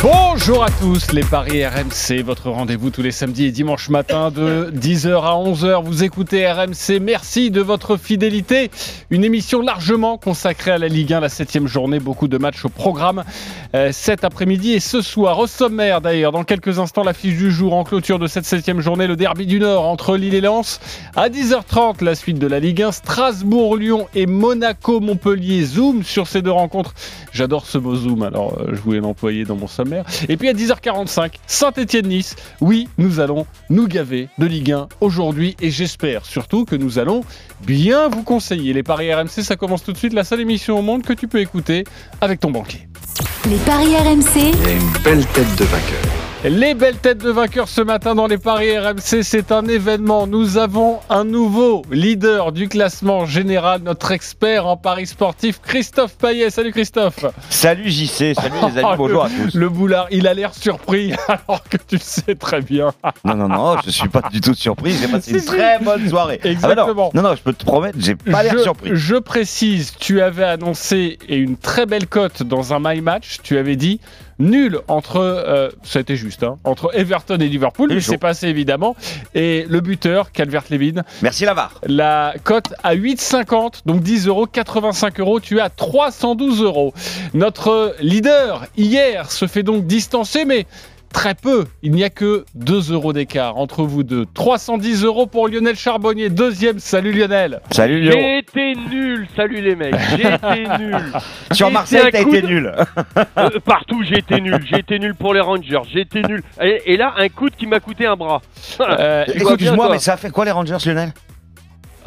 Bonjour à tous, les Paris RMC, votre rendez-vous tous les samedis et dimanches matin de 10h à 11h. Vous écoutez RMC, merci de votre fidélité. Une émission largement consacrée à la Ligue 1, la septième journée, beaucoup de matchs au programme euh, cet après-midi et ce soir. Au sommaire d'ailleurs, dans quelques instants, l'affiche du jour en clôture de cette septième journée, le derby du Nord entre Lille et Lens. À 10h30, la suite de la Ligue 1, Strasbourg-Lyon et Monaco-Montpellier. Zoom sur ces deux rencontres. J'adore ce mot zoom, alors euh, je voulais l'employer dans mon sommaire. Et puis à 10h45, Saint-Etienne-Nice. Oui, nous allons nous gaver de Ligue 1 aujourd'hui et j'espère surtout que nous allons bien vous conseiller. Les paris RMC, ça commence tout de suite, la seule émission au monde que tu peux écouter avec ton banquier. Les paris RMC, Il a une belle tête de vainqueur. Les belles têtes de vainqueurs ce matin dans les paris RMC, c'est un événement. Nous avons un nouveau leader du classement général, notre expert en paris sportif, Christophe Payet. Salut Christophe. Salut JC, salut les Oh, amis, bonjour à le, tous. Le boulard, il a l'air surpris alors que tu le sais très bien. Non, non, non, je suis pas du tout surpris, j'ai passé une très bonne soirée. Ah bah Exactement. non, non, non, je peux te promettre, j'ai pas l'air surpris. je précise, tu avais annoncé et une très belle cote dans un my match. Tu avais dit nul entre, euh, ça a été juste, hein, entre Everton et Liverpool, chaud. c'est passé évidemment. Et le buteur, Calvert-Levin, Merci Lavar. la cote à 8,50, donc 10 euros, 85 euros. Tu es à 312 euros. Notre leader hier se fait donc distancer, mais très peu. Il n'y a que 2 euros d'écart entre vous deux. 310 euros pour Lionel Charbonnier, deuxième. Salut Lionel. Salut Léo. J'ai été nul, salut les mecs, j'ai été nul. Sur Marseille, t'as été de- nul. Euh, partout j'ai été nul, j'ai été nul pour les Rangers, j'ai été nul. Et, et là, un coup de qui m'a coûté un bras. Euh, Excuse-moi, mais ça a fait quoi les Rangers, Lionel?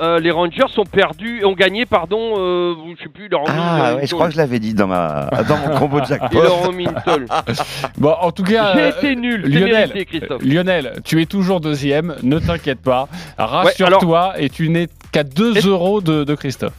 Euh, les Rangers sont perdus, ont gagné, pardon, euh, je sais plus, leur ont Ah ouais, je crois que je l'avais dit dans, ma... dans mon combo de Ils jackpot. ont une tôle. Bon, en tout cas, J'ai euh, été nul, c'est Lionel, mérité, Christophe. Lionel, tu es toujours deuxième, ne t'inquiète pas. Rassure-toi et tu n'es qu'à 2 Est-ce- euros de, de Christophe.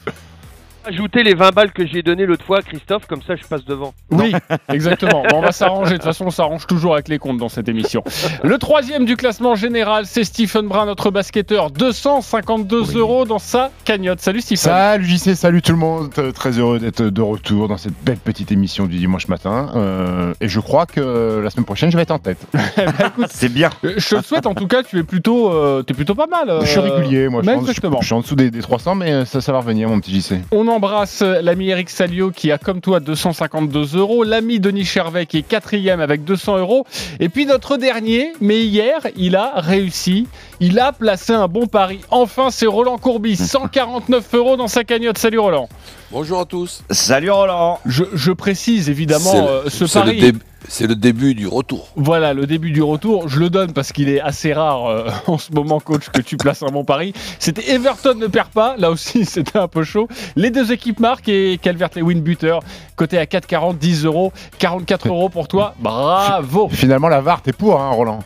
Ajoutez les 20 balles que j'ai données l'autre fois, Christophe, comme ça je passe devant. Oui, exactement. Bon, on va s'arranger. De toute façon, on s'arrange toujours avec les comptes dans cette émission. Le troisième du classement général, c'est Stephen Brun, notre basketteur. 252 euros dans sa cagnotte. Salut Stephen. Salut JC, salut tout le monde, Euh, très heureux d'être de retour dans cette belle petite émission du dimanche matin. Euh, et je crois que la semaine prochaine je vais être en tête. C'est bien. Euh, Je te souhaite en tout cas, tu es plutôt, euh, t'es plutôt pas mal. euh, je suis régulier, moi je, pense, je, je suis en dessous des, des 300, mais ça, ça va revenir mon petit JC. On embrasse l'ami Eric Salio qui a comme toi 252 euros, l'ami Denis Chervet qui est quatrième avec 200 euros, et puis notre dernier, mais hier il a réussi, il a placé un bon pari. Enfin c'est Roland Courbis, 149 euros dans sa cagnotte. Salut Roland. Bonjour à tous. Salut Roland. Je, je précise évidemment le- euh, ce c'est le pari. C'est le début du retour. Voilà, le début du retour, je le donne parce qu'il est assez rare euh, en ce moment, coach, que tu places un bon pari. C'était Everton ne perd pas, là aussi c'était un peu chaud. Les deux équipes marquent et Calvert-Lewin buteur, côté à 4,40, 10 euros, 44 euros pour toi. Bravo Finalement la VAR t'es pour, hein, Roland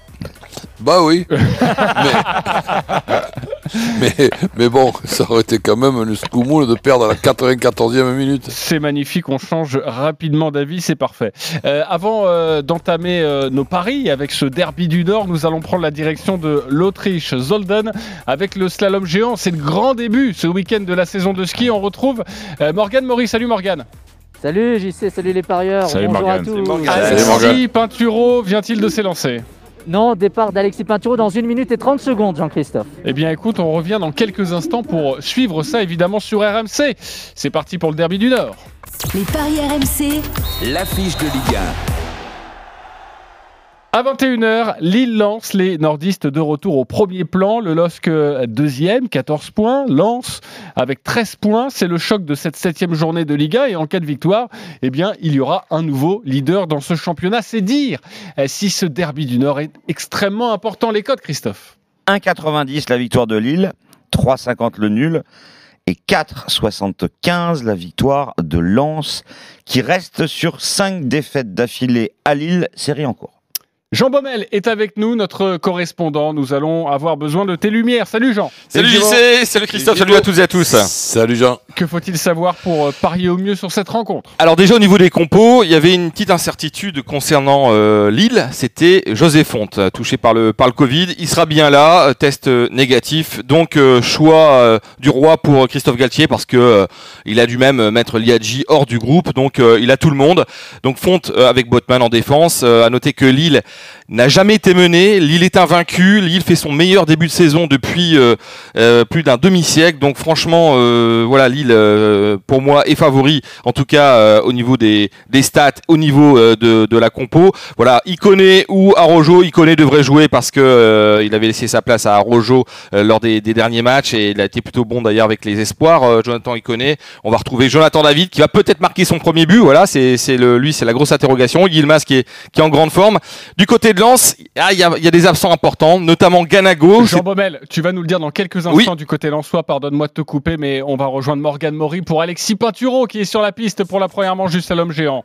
Bah oui. mais, mais, mais bon, ça aurait été quand même une scoumoule de perdre à la 94e minute. C'est magnifique, on change rapidement d'avis, c'est parfait. Euh, avant euh, d'entamer euh, nos paris avec ce derby du Nord, nous allons prendre la direction de l'Autriche, Zolden, avec le slalom géant. C'est le grand début ce week-end de la saison de ski. On retrouve euh, Morgane Maurice. Salut Morgane. Salut JC, salut les parieurs. Salut Bonjour Morgane. à tous. Salut Morgane. Salut Morgane. Alexis Pinturo vient-il de s'élancer? Non, départ d'Alexis Pinturo dans 1 minute et 30 secondes, Jean-Christophe. Eh bien écoute, on revient dans quelques instants pour suivre ça évidemment sur RMC. C'est parti pour le derby du Nord. les paris RMC, L'affiche de Ligue À 21h, Lille lance les nordistes de retour au premier plan. Le LOSC euh, deuxième, 14 points. Lance avec 13 points. C'est le choc de cette septième journée de Liga. Et en cas de victoire, eh bien, il y aura un nouveau leader dans ce championnat. C'est dire euh, si ce derby du Nord est extrêmement important. Les codes, Christophe 1,90 la victoire de Lille, 3,50 le nul et 4,75 la victoire de Lens qui reste sur 5 défaites d'affilée à Lille, série en cours. Jean Baumel est avec nous, notre correspondant. Nous allons avoir besoin de tes lumières. Salut Jean. Salut JC, salut Christophe, salut à toutes et à tous. Salut Jean. Que faut-il savoir pour euh, parier au mieux sur cette rencontre? Alors déjà au niveau des compos, il y avait une petite incertitude concernant euh, Lille, c'était José Fonte, touché par le, par le Covid. Il sera bien là, euh, test négatif, donc euh, choix euh, du roi pour Christophe Galtier parce que euh, il a dû même mettre Liadji hors du groupe, donc euh, il a tout le monde. Donc Fonte euh, avec Botman en défense. Euh, à noter que Lille n'a jamais été mené, Lille est invaincu, Lille fait son meilleur début de saison depuis euh, euh, plus d'un demi-siècle. Donc franchement, euh, voilà, Lille pour moi est favori, en tout cas au niveau des, stats, au niveau de, la compo. Voilà, Iconé ou Arojo, Iconé devrait jouer parce que il avait laissé sa place à Arojo lors des, derniers matchs et il a été plutôt bon d'ailleurs avec les espoirs. Jonathan Iconé, on va retrouver Jonathan David qui va peut-être marquer son premier but. Voilà, c'est le lui c'est la grosse interrogation. Yilmaz qui est en grande forme. Côté de Lens, ah, il y, a, il y a des absents importants, notamment Ganago. Jean Baumel, tu vas nous le dire dans quelques instants du côté lensois, pardonne-moi de te couper, mais on va rejoindre Morgan Maury pour Alexis Pinturo qui est sur la piste pour la première manche juste à l'homme géant.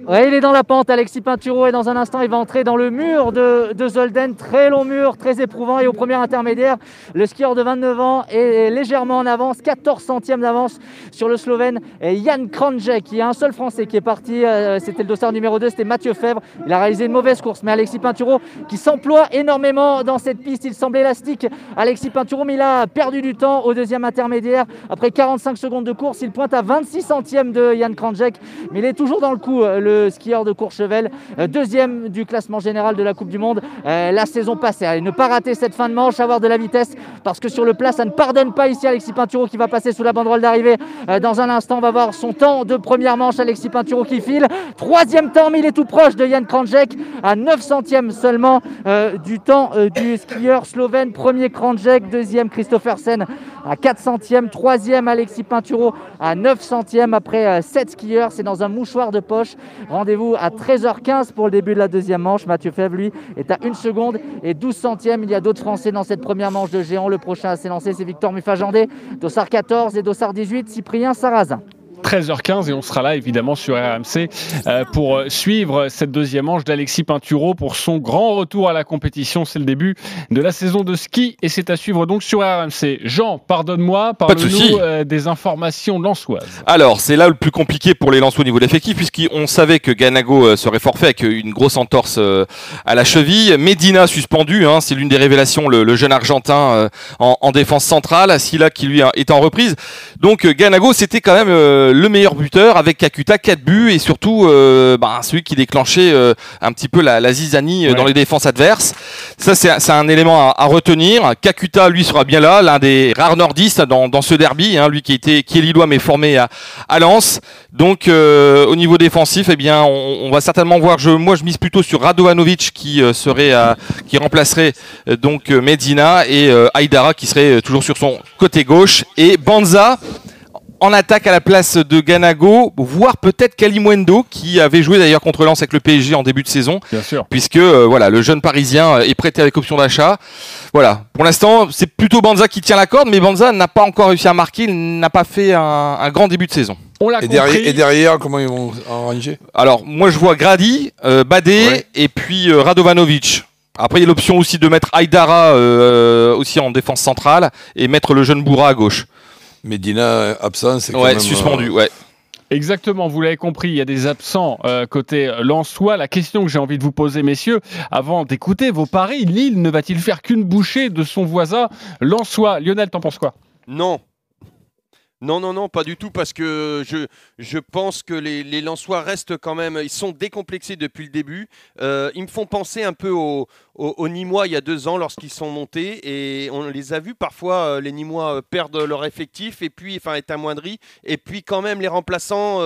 Il est dans la pente, Alexis Pinturo, et dans un instant, il va entrer dans le mur de, de Zolden. Très long mur, très éprouvant. Et au premier intermédiaire, le skieur de 29 ans est légèrement en avance, 14 centièmes d'avance sur le Slovène Jan Kranjek. Il y a un seul Français qui est parti, euh, c'était le dossard numéro 2, c'était Mathieu Fèvre. Il a réalisé une mauvaise course, mais Alexis Pinturo qui s'emploie énormément dans cette piste. Il semble élastique, Alexis Pinturo, mais il a perdu du temps au deuxième intermédiaire. Après 45 secondes de course, il pointe à 26 centièmes de Jan Kranjek, mais il est toujours dans le coup, euh, le skieur de Courchevel, euh, deuxième du classement général de la Coupe du Monde euh, la saison passée. Allez, ne pas rater cette fin de manche, avoir de la vitesse, parce que sur le plat, ça ne pardonne pas ici Alexis Pinturo qui va passer sous la banderole d'arrivée. Euh, Dans un instant, on va voir son temps de première manche, Alexis Pinturo qui file. Troisième temps, mais il est tout proche de Jan Kranjek, à 9 centièmes seulement euh, du temps euh, du skieur slovène. Premier Kranjek, deuxième Christophersen à 4 centièmes, troisième Alexis Pinturo à 9 centièmes après 7 skieurs. C'est dans un mouchoir de poche. Rendez-vous à 13h15 pour le début de la deuxième manche. Mathieu Fèvre, lui, est à 1 seconde et 12 centièmes. Il y a d'autres Français dans cette première manche de géant. Le prochain à s'élancer, c'est Victor Mufajandé, Dossard 14 et Dossard 18, Cyprien Sarrazin. 13h15 et on sera là évidemment sur RMC euh, pour euh, suivre cette deuxième manche d'Alexis Pinturo pour son grand retour à la compétition. C'est le début de la saison de ski et c'est à suivre donc sur RMC. Jean, pardonne-moi, Pas de parle-nous euh, des informations lançoises. Alors, c'est là le plus compliqué pour les Lensois au niveau de l'effectif, puisqu'on savait que Ganago serait forfait avec une grosse entorse à la cheville. Medina suspendu, hein, c'est l'une des révélations, le, le jeune Argentin en, en défense centrale. Silla qui lui est en reprise. Donc, Ganago, c'était quand même euh, le meilleur buteur avec Kakuta, 4 buts, et surtout euh, bah, celui qui déclenchait euh, un petit peu la, la zizanie euh, dans les défenses adverses. Ça, c'est un élément à, à retenir. Kakuta, lui, sera bien là, l'un des rares nordistes dans, dans ce derby, hein, lui qui, était, qui est lillois mais formé à, à Lens. Donc, euh, au niveau défensif, eh bien, on, on va certainement voir. Je, moi, je mise plutôt sur Radovanovic qui serait, à- qui remplacerait donc Medina et Aïdara qui serait toujours sur son côté gauche et Banza en attaque à la place de Ganago, voire peut-être Kalimwendo qui avait joué d'ailleurs contre Lens avec le PSG en début de saison, Bien sûr. puisque euh, voilà le jeune Parisien euh, est prêté avec option d'achat. Voilà, pour l'instant c'est plutôt Banza qui tient la corde, mais Banza n'a pas encore réussi à marquer, il n'a pas fait un, un grand début de saison. On l'a Et compris. derrière, et derrière, comment ils vont arranger? Alors moi je vois Grady, euh, Badé Ouais. et puis euh, Radovanovic. Après il y a l'option aussi de mettre Aïdara euh, aussi en défense centrale et mettre le jeune Bourra à gauche. Medina euh, absent, c'est quand Ouais, suspendu, euh, ouais. Exactement, vous l'avez compris, il y a des absents euh, côté Lensois. La question que j'ai envie de vous poser, messieurs, avant d'écouter vos paris, Lille ne va-t-il faire qu'une bouchée de son voisin Lensois? Lionel, t'en penses quoi? Non. Non, non, non, pas du tout, parce que je, pense que les, les Lensois restent quand même, ils sont décomplexés depuis le début. Euh, ils me font penser un peu aux au, Nîmois il y a deux ans lorsqu'ils sont montés, et on les a vus parfois, euh, les Nîmois euh, perdent leur effectif, et puis, enfin, est amoindri, et puis quand même les remplaçants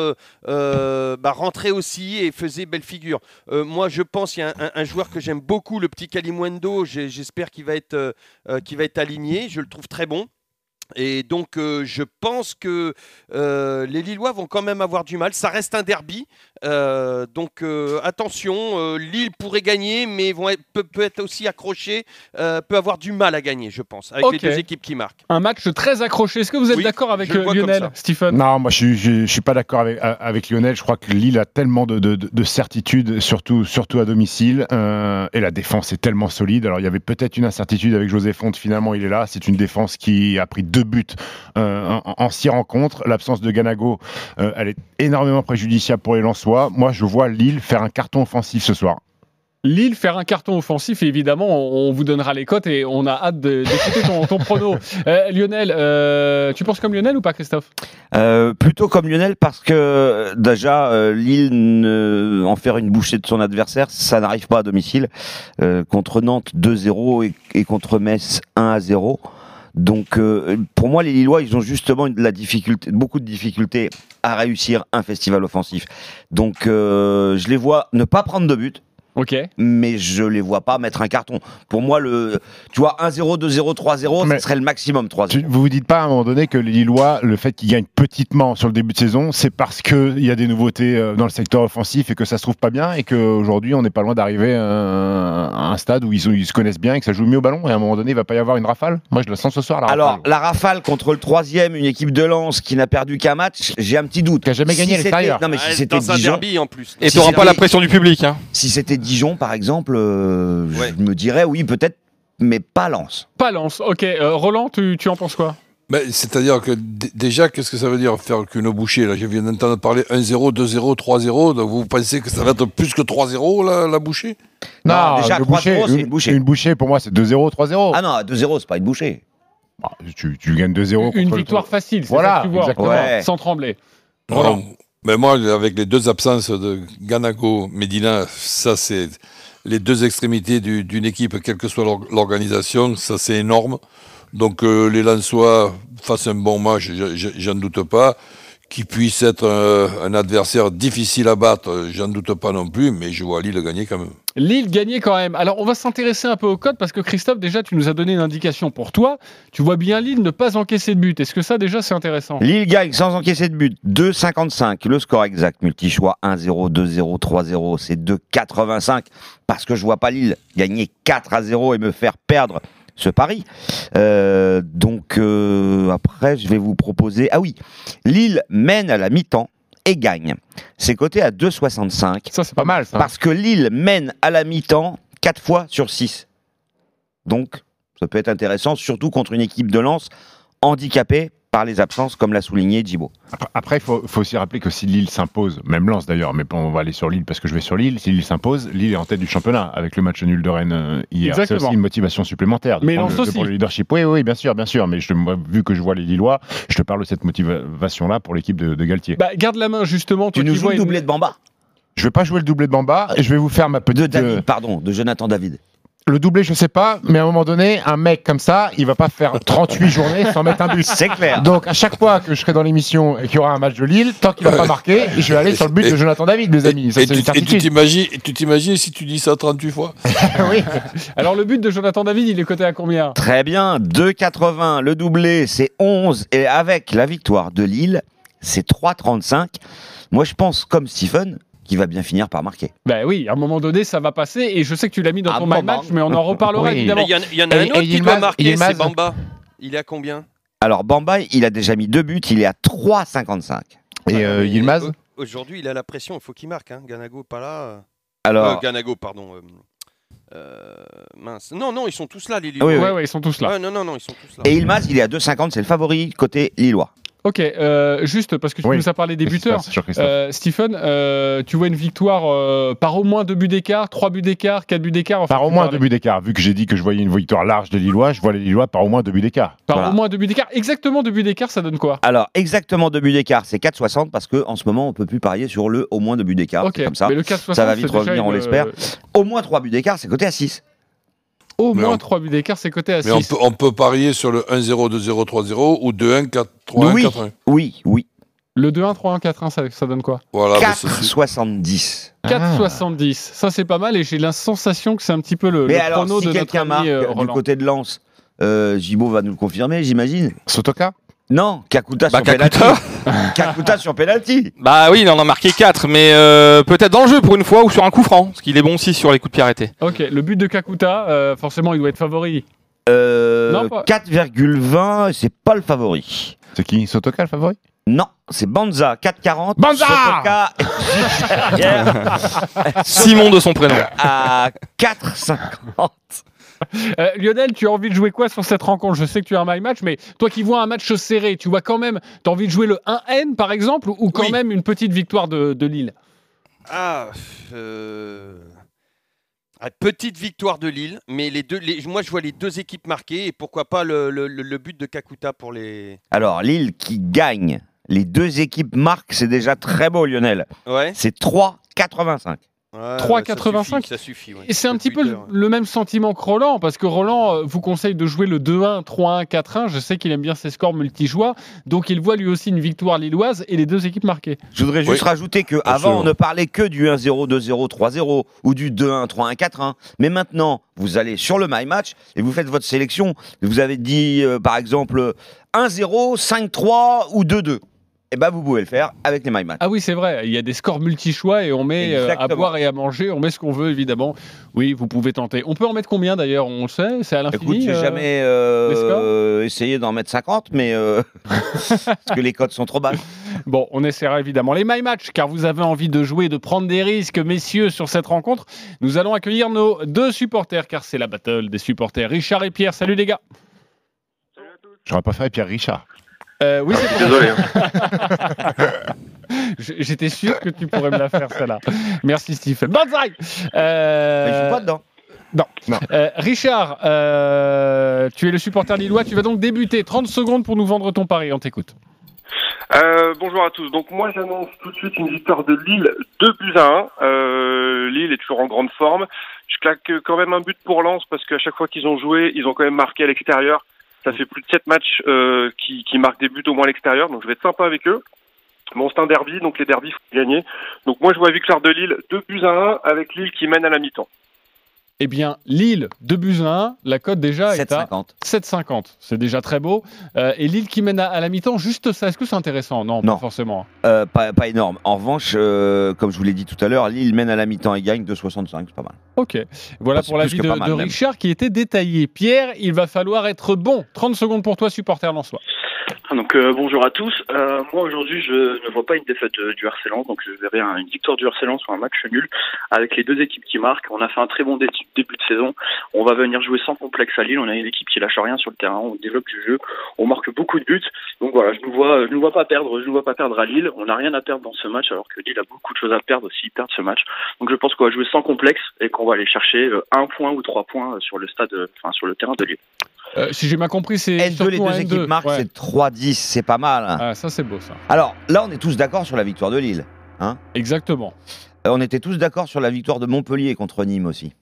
bah, rentraient aussi et faisaient belle figure. Moi, je pense qu'il y a un, joueur que j'aime beaucoup, le petit Kalimwendo, j'espère qu'il va être aligné, je le trouve très bon. Et donc, euh, je pense que euh, les Lillois vont quand même avoir du mal. Ça reste un derby. Euh, donc, euh, attention, euh, Lille pourrait gagner, mais vont être- peut, peut être aussi accroché, euh, peut avoir du mal à gagner, je pense, avec les deux équipes qui marquent. Un match très accroché. Est-ce que vous êtes Oui, d'accord avec euh, Lionel. Stephen? Non, moi je suis, je, je suis pas d'accord avec, avec Lionel. Je crois que Lille a tellement de, de, de certitudes, surtout, surtout à domicile, euh, et la défense est tellement solide. Alors il y avait peut-être une incertitude avec José Fonte. Finalement, il est là. C'est une défense qui a pris deux buts euh, en, en six rencontres. L'absence de Ganago, euh, elle est énormément préjudiciable pour les Lensois. Moi, je vois Lille faire un carton offensif ce soir. Lille faire un carton offensif et évidemment on, vous donnera les cotes et on a hâte de- d'écouter ton, ton prono. Euh, Lionel, euh, tu penses comme Lionel ou pas Christophe? Euh, plutôt comme Lionel parce que déjà euh, Lille ne- en faire une bouchée de son adversaire, ça n'arrive pas à domicile. Euh, contre Nantes 2-0 et, et contre Metz 1-0. Donc euh, pour moi les Lillois ils ont justement de la difficulté, beaucoup de difficultés à réussir un festival offensif. Donc euh, je les vois ne pas prendre de but. Ok. Mais je les vois pas mettre un carton. Pour moi, le, tu vois, 1-0, 2-0, 3-0, Mais- ce serait le maximum 3-0. Tu- vous vous dites pas à un moment donné que les Lillois, le fait qu'ils gagnent petitement sur le début de saison, c'est parce qu'il y a des nouveautés euh, dans le secteur offensif et que ça se trouve pas bien et qu'aujourd'hui on n'est pas loin d'arriver à un- à un stade où ils, se connaissent bien et que ça joue mieux au ballon et à un moment donné il va pas y avoir une rafale? Moi je la sens ce soir la Alors, rafale. la rafale contre le troisième, une équipe de Lens qui n'a perdu qu'un match, j'ai un petit doute. Qui a jamais gagné à l'extérieur. Non, mais si Ah, c'était Dijon, derby en plus. Et Si tu n'auras c'est pas la pression du public. Hein. si c'était Dijon, par exemple, euh, Ouais. je me dirais oui, peut-être, mais pas Lens. Pas Lens. Ok. Euh, Roland, tu, tu en penses quoi? Mais c'est-à-dire que déjà, qu'est-ce que ça veut dire faire qu'une bouchée Là, je viens d'entendre parler 1-0, 2-0, 3-0. Donc vous pensez que ça va être plus que 3-0 la, la bouchée? Non, déjà, le 3-0, boucher, c'est une, une bouchée. une bouchée pour moi c'est 2-0, 3-0. Ah non, à 2-0, c'est pas une bouchée. Ah, tu, tu gagnes 2-0. Une victoire facile, c'est Voilà, ça que tu vois. exactement. Ouais. Sans trembler. Non, Mais moi, avec les deux absences de Ganago, Medina, ça c'est les deux extrémités du- d'une équipe, quelle que soit l'or- l'organisation, ça c'est énorme. Donc euh, les Lensois fassent un bon match, j'en doute pas. Qu'ils puissent être euh, un adversaire difficile à battre, euh, j'en doute pas non plus, mais je vois Lille gagner quand même. Lille gagnait quand même. Alors, on va s'intéresser un peu au code parce que Christophe, déjà, tu nous as donné une indication pour toi. Tu vois bien Lille ne pas encaisser de but. Est-ce que ça, déjà, c'est intéressant? Lille gagne sans encaisser de but. 2,55. Le score exact. Multi-choix 1-0, 2-0, 3-0. C'est 2,85. Parce que je vois pas Lille gagner 4 à 0 et me faire perdre ce pari. Euh, donc, euh, après, je vais vous proposer. Ah oui. Lille mène à la mi-temps et gagne. C'est coté à 2,65. Ça, c'est Pas mal ça. Parce que Lille mène à la mi-temps 4 fois sur 6. Donc, ça peut être intéressant, surtout contre une équipe de Lens handicapée par les absences, comme l'a souligné Djibo. Après- il faut, faut aussi rappeler que si Lille s'impose, même Lens d'ailleurs, mais bon, on va aller sur Lille parce que je vais sur Lille. Si Lille s'impose, Lille est en tête du championnat avec le match nul de Rennes euh, hier. C'est Exactement. aussi une motivation supplémentaire. de Mais Lens le, de aussi. prendre le leadership. Oui, oui, bien sûr, bien sûr. Mais je, vu que je vois les Lillois, je te parle de cette motivation-là pour l'équipe de, de Galtier. bah, Garde la main, justement. Tu nous joues vois le une- doublé de Bamba Je vais pas jouer le doublé de Bamba et je vais vous faire ma De petite. euh, David, pardon, de Jonathan David. Le doublé, je sais pas, mais à un moment donné, un mec comme ça, il va pas faire 38 journées sans mettre un but. C'est clair. Donc à chaque fois que je serai dans l'émission et qu'il y aura un match de Lille, tant qu'il va pas marquer, je vais aller sur le but de Jonathan David, mes amis. Ça, et, c'est tu- une et tu t'imagines et tu t'imagines si tu dis ça 38 fois? Oui. Alors, le but de Jonathan David, il est coté à combien? Très bien, 2,80. Le doublé, c'est 11. Et avec la victoire de Lille, c'est 3,35. Moi, je pense, comme Stephen, qu'il va bien finir par marquer. Ben oui, à un moment donné, ça va passer. Et je sais que tu l'as mis dans Ah, ton bon, Match, bon. mais on en reparlera Oui. évidemment. Il y, en- il y en a Et- un autre qui doit marquer, c'est Bamba. Il est à combien? Alors, Bamba, il a déjà mis deux buts, il est à 3,55. Et euh, Mais Yilmaz au- Aujourd'hui, il a la pression, il faut qu'il marque. Hein. Ganago, pas là. euh. Alors, Euh, Ganago, pardon. euh, euh, mince. Non, non, ils sont tous là, les Oui, Lillois. oui. Ouais, ouais, ils sont tous là. Ouais, non, non, non, ils sont tous là. et Ilmaz, il est à 2,50, c'est le favori côté Lillois. Ok, euh, juste parce que tu Oui. nous as parlé des buteurs. Euh, Stephen, euh, tu vois une victoire euh, par au moins deux buts d'écart, trois buts d'écart, quatre buts d'écart. enfin, Par au moins deux buts d'écart. Vu que j'ai dit que je voyais une victoire large des Lillois, je vois les Lillois par au moins deux buts d'écart. Par Voilà. au moins deux buts d'écart. Exactement deux buts d'écart, ça donne quoi Alors, exactement deux buts d'écart, c'est 4,60 parce qu'en ce moment, on peut plus parier sur le au moins deux buts d'écart. Ok, c'est comme ça. mais le 4,60, Ça va vite revenir, on l'espère. Au moins trois buts d'écart, c'est coté à 6. Au Mais moins on- trois buts d'écart, c'est coté à Mais on 6. peut, on peut parier sur le 1-0, 2-0, 3-0 ou 2-1, 4-3-1, Oui. 4-1. Oui, oui. Le 2-1, 3-1, 4-1, ça, ça donne quoi Voilà, bah, ça, c'est- 4,70. Ah. 4,70. Ça, c'est pas mal et j'ai la sensation que c'est un petit peu le, Mais le alors, chrono si de notre quelqu'un ami marque euh, du côté de Lens, euh, Gibo va nous le confirmer, j'imagine. Sotoka Non, Kakuta Bah, sur penalty. Kakuta. Kakuta sur penalty. Bah oui, il en a marqué 4, mais euh, peut-être dans le jeu pour une fois ou sur un coup franc, parce qu'il est bon aussi sur les coups de pied arrêtés. Ok, le but de Kakuta, euh, forcément, il doit être favori. Euh, Non, pas- 4,20, c'est pas le favori. C'est qui Sotoka le favori? Non, c'est Banza, 4,40. Banza Sotoka est juste derrière Simon de son prénom. à 4,50. Euh, Lionel, tu as envie de jouer quoi sur cette rencontre? Je sais que tu as un my match, mais toi qui vois un match serré, tu vois quand même, tu as envie de jouer le 1N par exemple, ou quand Oui. même une petite victoire de, de Lille? Ah, euh, ah, petite victoire de Lille, mais les deux, les- moi je vois les deux équipes marquées et pourquoi pas le- le but de Kakuta pour les. Alors, Lille qui gagne, les deux équipes marquent, c'est déjà très beau, Lionel. Ouais. C'est 3,85. Ouais, 3,85. Ça suffit. ça suffit, ouais. Et c'est un petit peu le, même sentiment que Roland, parce que Roland euh, vous conseille de jouer le 2-1, 3-1, 4-1. Je sais qu'il aime bien ses scores multijoueurs, donc il voit lui aussi une victoire lilloise et les deux équipes marquées. Je voudrais juste Oui. rajouter que avant on ne parlait que du 1-0, 2-0, 3-0 ou du 2-1, 3-1, 4-1. Mais maintenant, vous allez sur le My Match et vous faites votre sélection. Vous avez dit euh, par exemple 1-0, 5-3 ou 2-2. Et ben vous pouvez le faire avec les My Match. Ah oui, c'est vrai, il y a des scores multi-choix et on met euh, à boire et à manger, on met ce qu'on veut évidemment. Oui, vous pouvez tenter. On peut en mettre combien d'ailleurs? On le sait, c'est à Écoute, l'infini. j'ai euh, jamais euh, essayé d'en mettre 50, mais euh, parce que les codes sont trop bas. Bon, on essaiera évidemment les My Match, car vous avez envie de jouer, de prendre des risques, messieurs, sur cette rencontre. Nous allons accueillir nos deux supporters, car c'est la battle des supporters. Richard et Pierre, salut les gars. J'aurais pas fait Pierre Richard. Euh, oui, c'est pour Désolé. J'étais sûr que tu pourrais me la faire, celle-là. Merci, Stephen. Banzai Euh, Mais je suis pas dedans. Non. Non. Euh, Richard, euh, tu es le supporter lillois. Tu vas donc débuter. 30 secondes pour nous vendre ton pari. On t'écoute. Euh, bonjour à tous. Donc moi j'annonce tout de suite une victoire de Lille 2 buts à 1. Euh, Lille est toujours en grande forme. Je claque quand même un but pour Lens parce qu'à chaque fois qu'ils ont joué, ils ont quand même marqué à l'extérieur. Ça fait plus de 7 matchs euh, qui, qui marquent des buts au moins à l'extérieur, donc je vais être sympa avec eux. Bon, c'est un derby, donc les derbys, faut gagner. Donc moi je vois victoire de Lille 2 buts à 1 avec Lille qui mène à la mi-temps. Eh bien, Lille, 2 buts à 1. La cote déjà est à 7,50. 7,50. C'est déjà très beau. Euh, et Lille qui mène à, à la mi-temps, juste ça. Est-ce que c'est intéressant? Non, Non. pas forcément. Euh, pas, pas énorme. En revanche, euh, comme je vous l'ai dit tout à l'heure, Lille mène à la mi-temps et gagne 2,65. C'est pas mal. Ok. Voilà pour l'avis de, de même. Richard qui était détaillé. Pierre, il va falloir être bon. 30 secondes pour toi, supporter Lensois. Donc euh, bonjour à tous. Euh, moi aujourd'hui je ne vois pas une défaite euh, du RC donc je verrai un- une victoire du RC Lens sur un match nul avec les deux équipes qui marquent. On a fait un très bon dé- début de saison. On va venir jouer sans complexe à Lille. On a une équipe qui lâche rien sur le terrain. On développe du jeu. On marque beaucoup de buts. Donc voilà, je ne vois, je ne vois pas perdre. Je ne vois pas perdre à Lille. On n'a rien à perdre dans ce match, alors que Lille a beaucoup de choses à perdre s'ils perdent ce match. Donc je pense qu'on va jouer sans complexe et qu'on va aller chercher un point ou trois points sur le stade, enfin sur le terrain de Lille. Euh, si j'ai bien compris, c'est N2, surtout les deux N2. équipes marquent, Ouais. c'est 3-10. C'est pas mal. hein. Ah, ça, c'est beau, ça. Alors là, on est tous d'accord sur la victoire de Lille. Exactement. Euh, on était tous d'accord sur la victoire de Montpellier contre Nîmes aussi.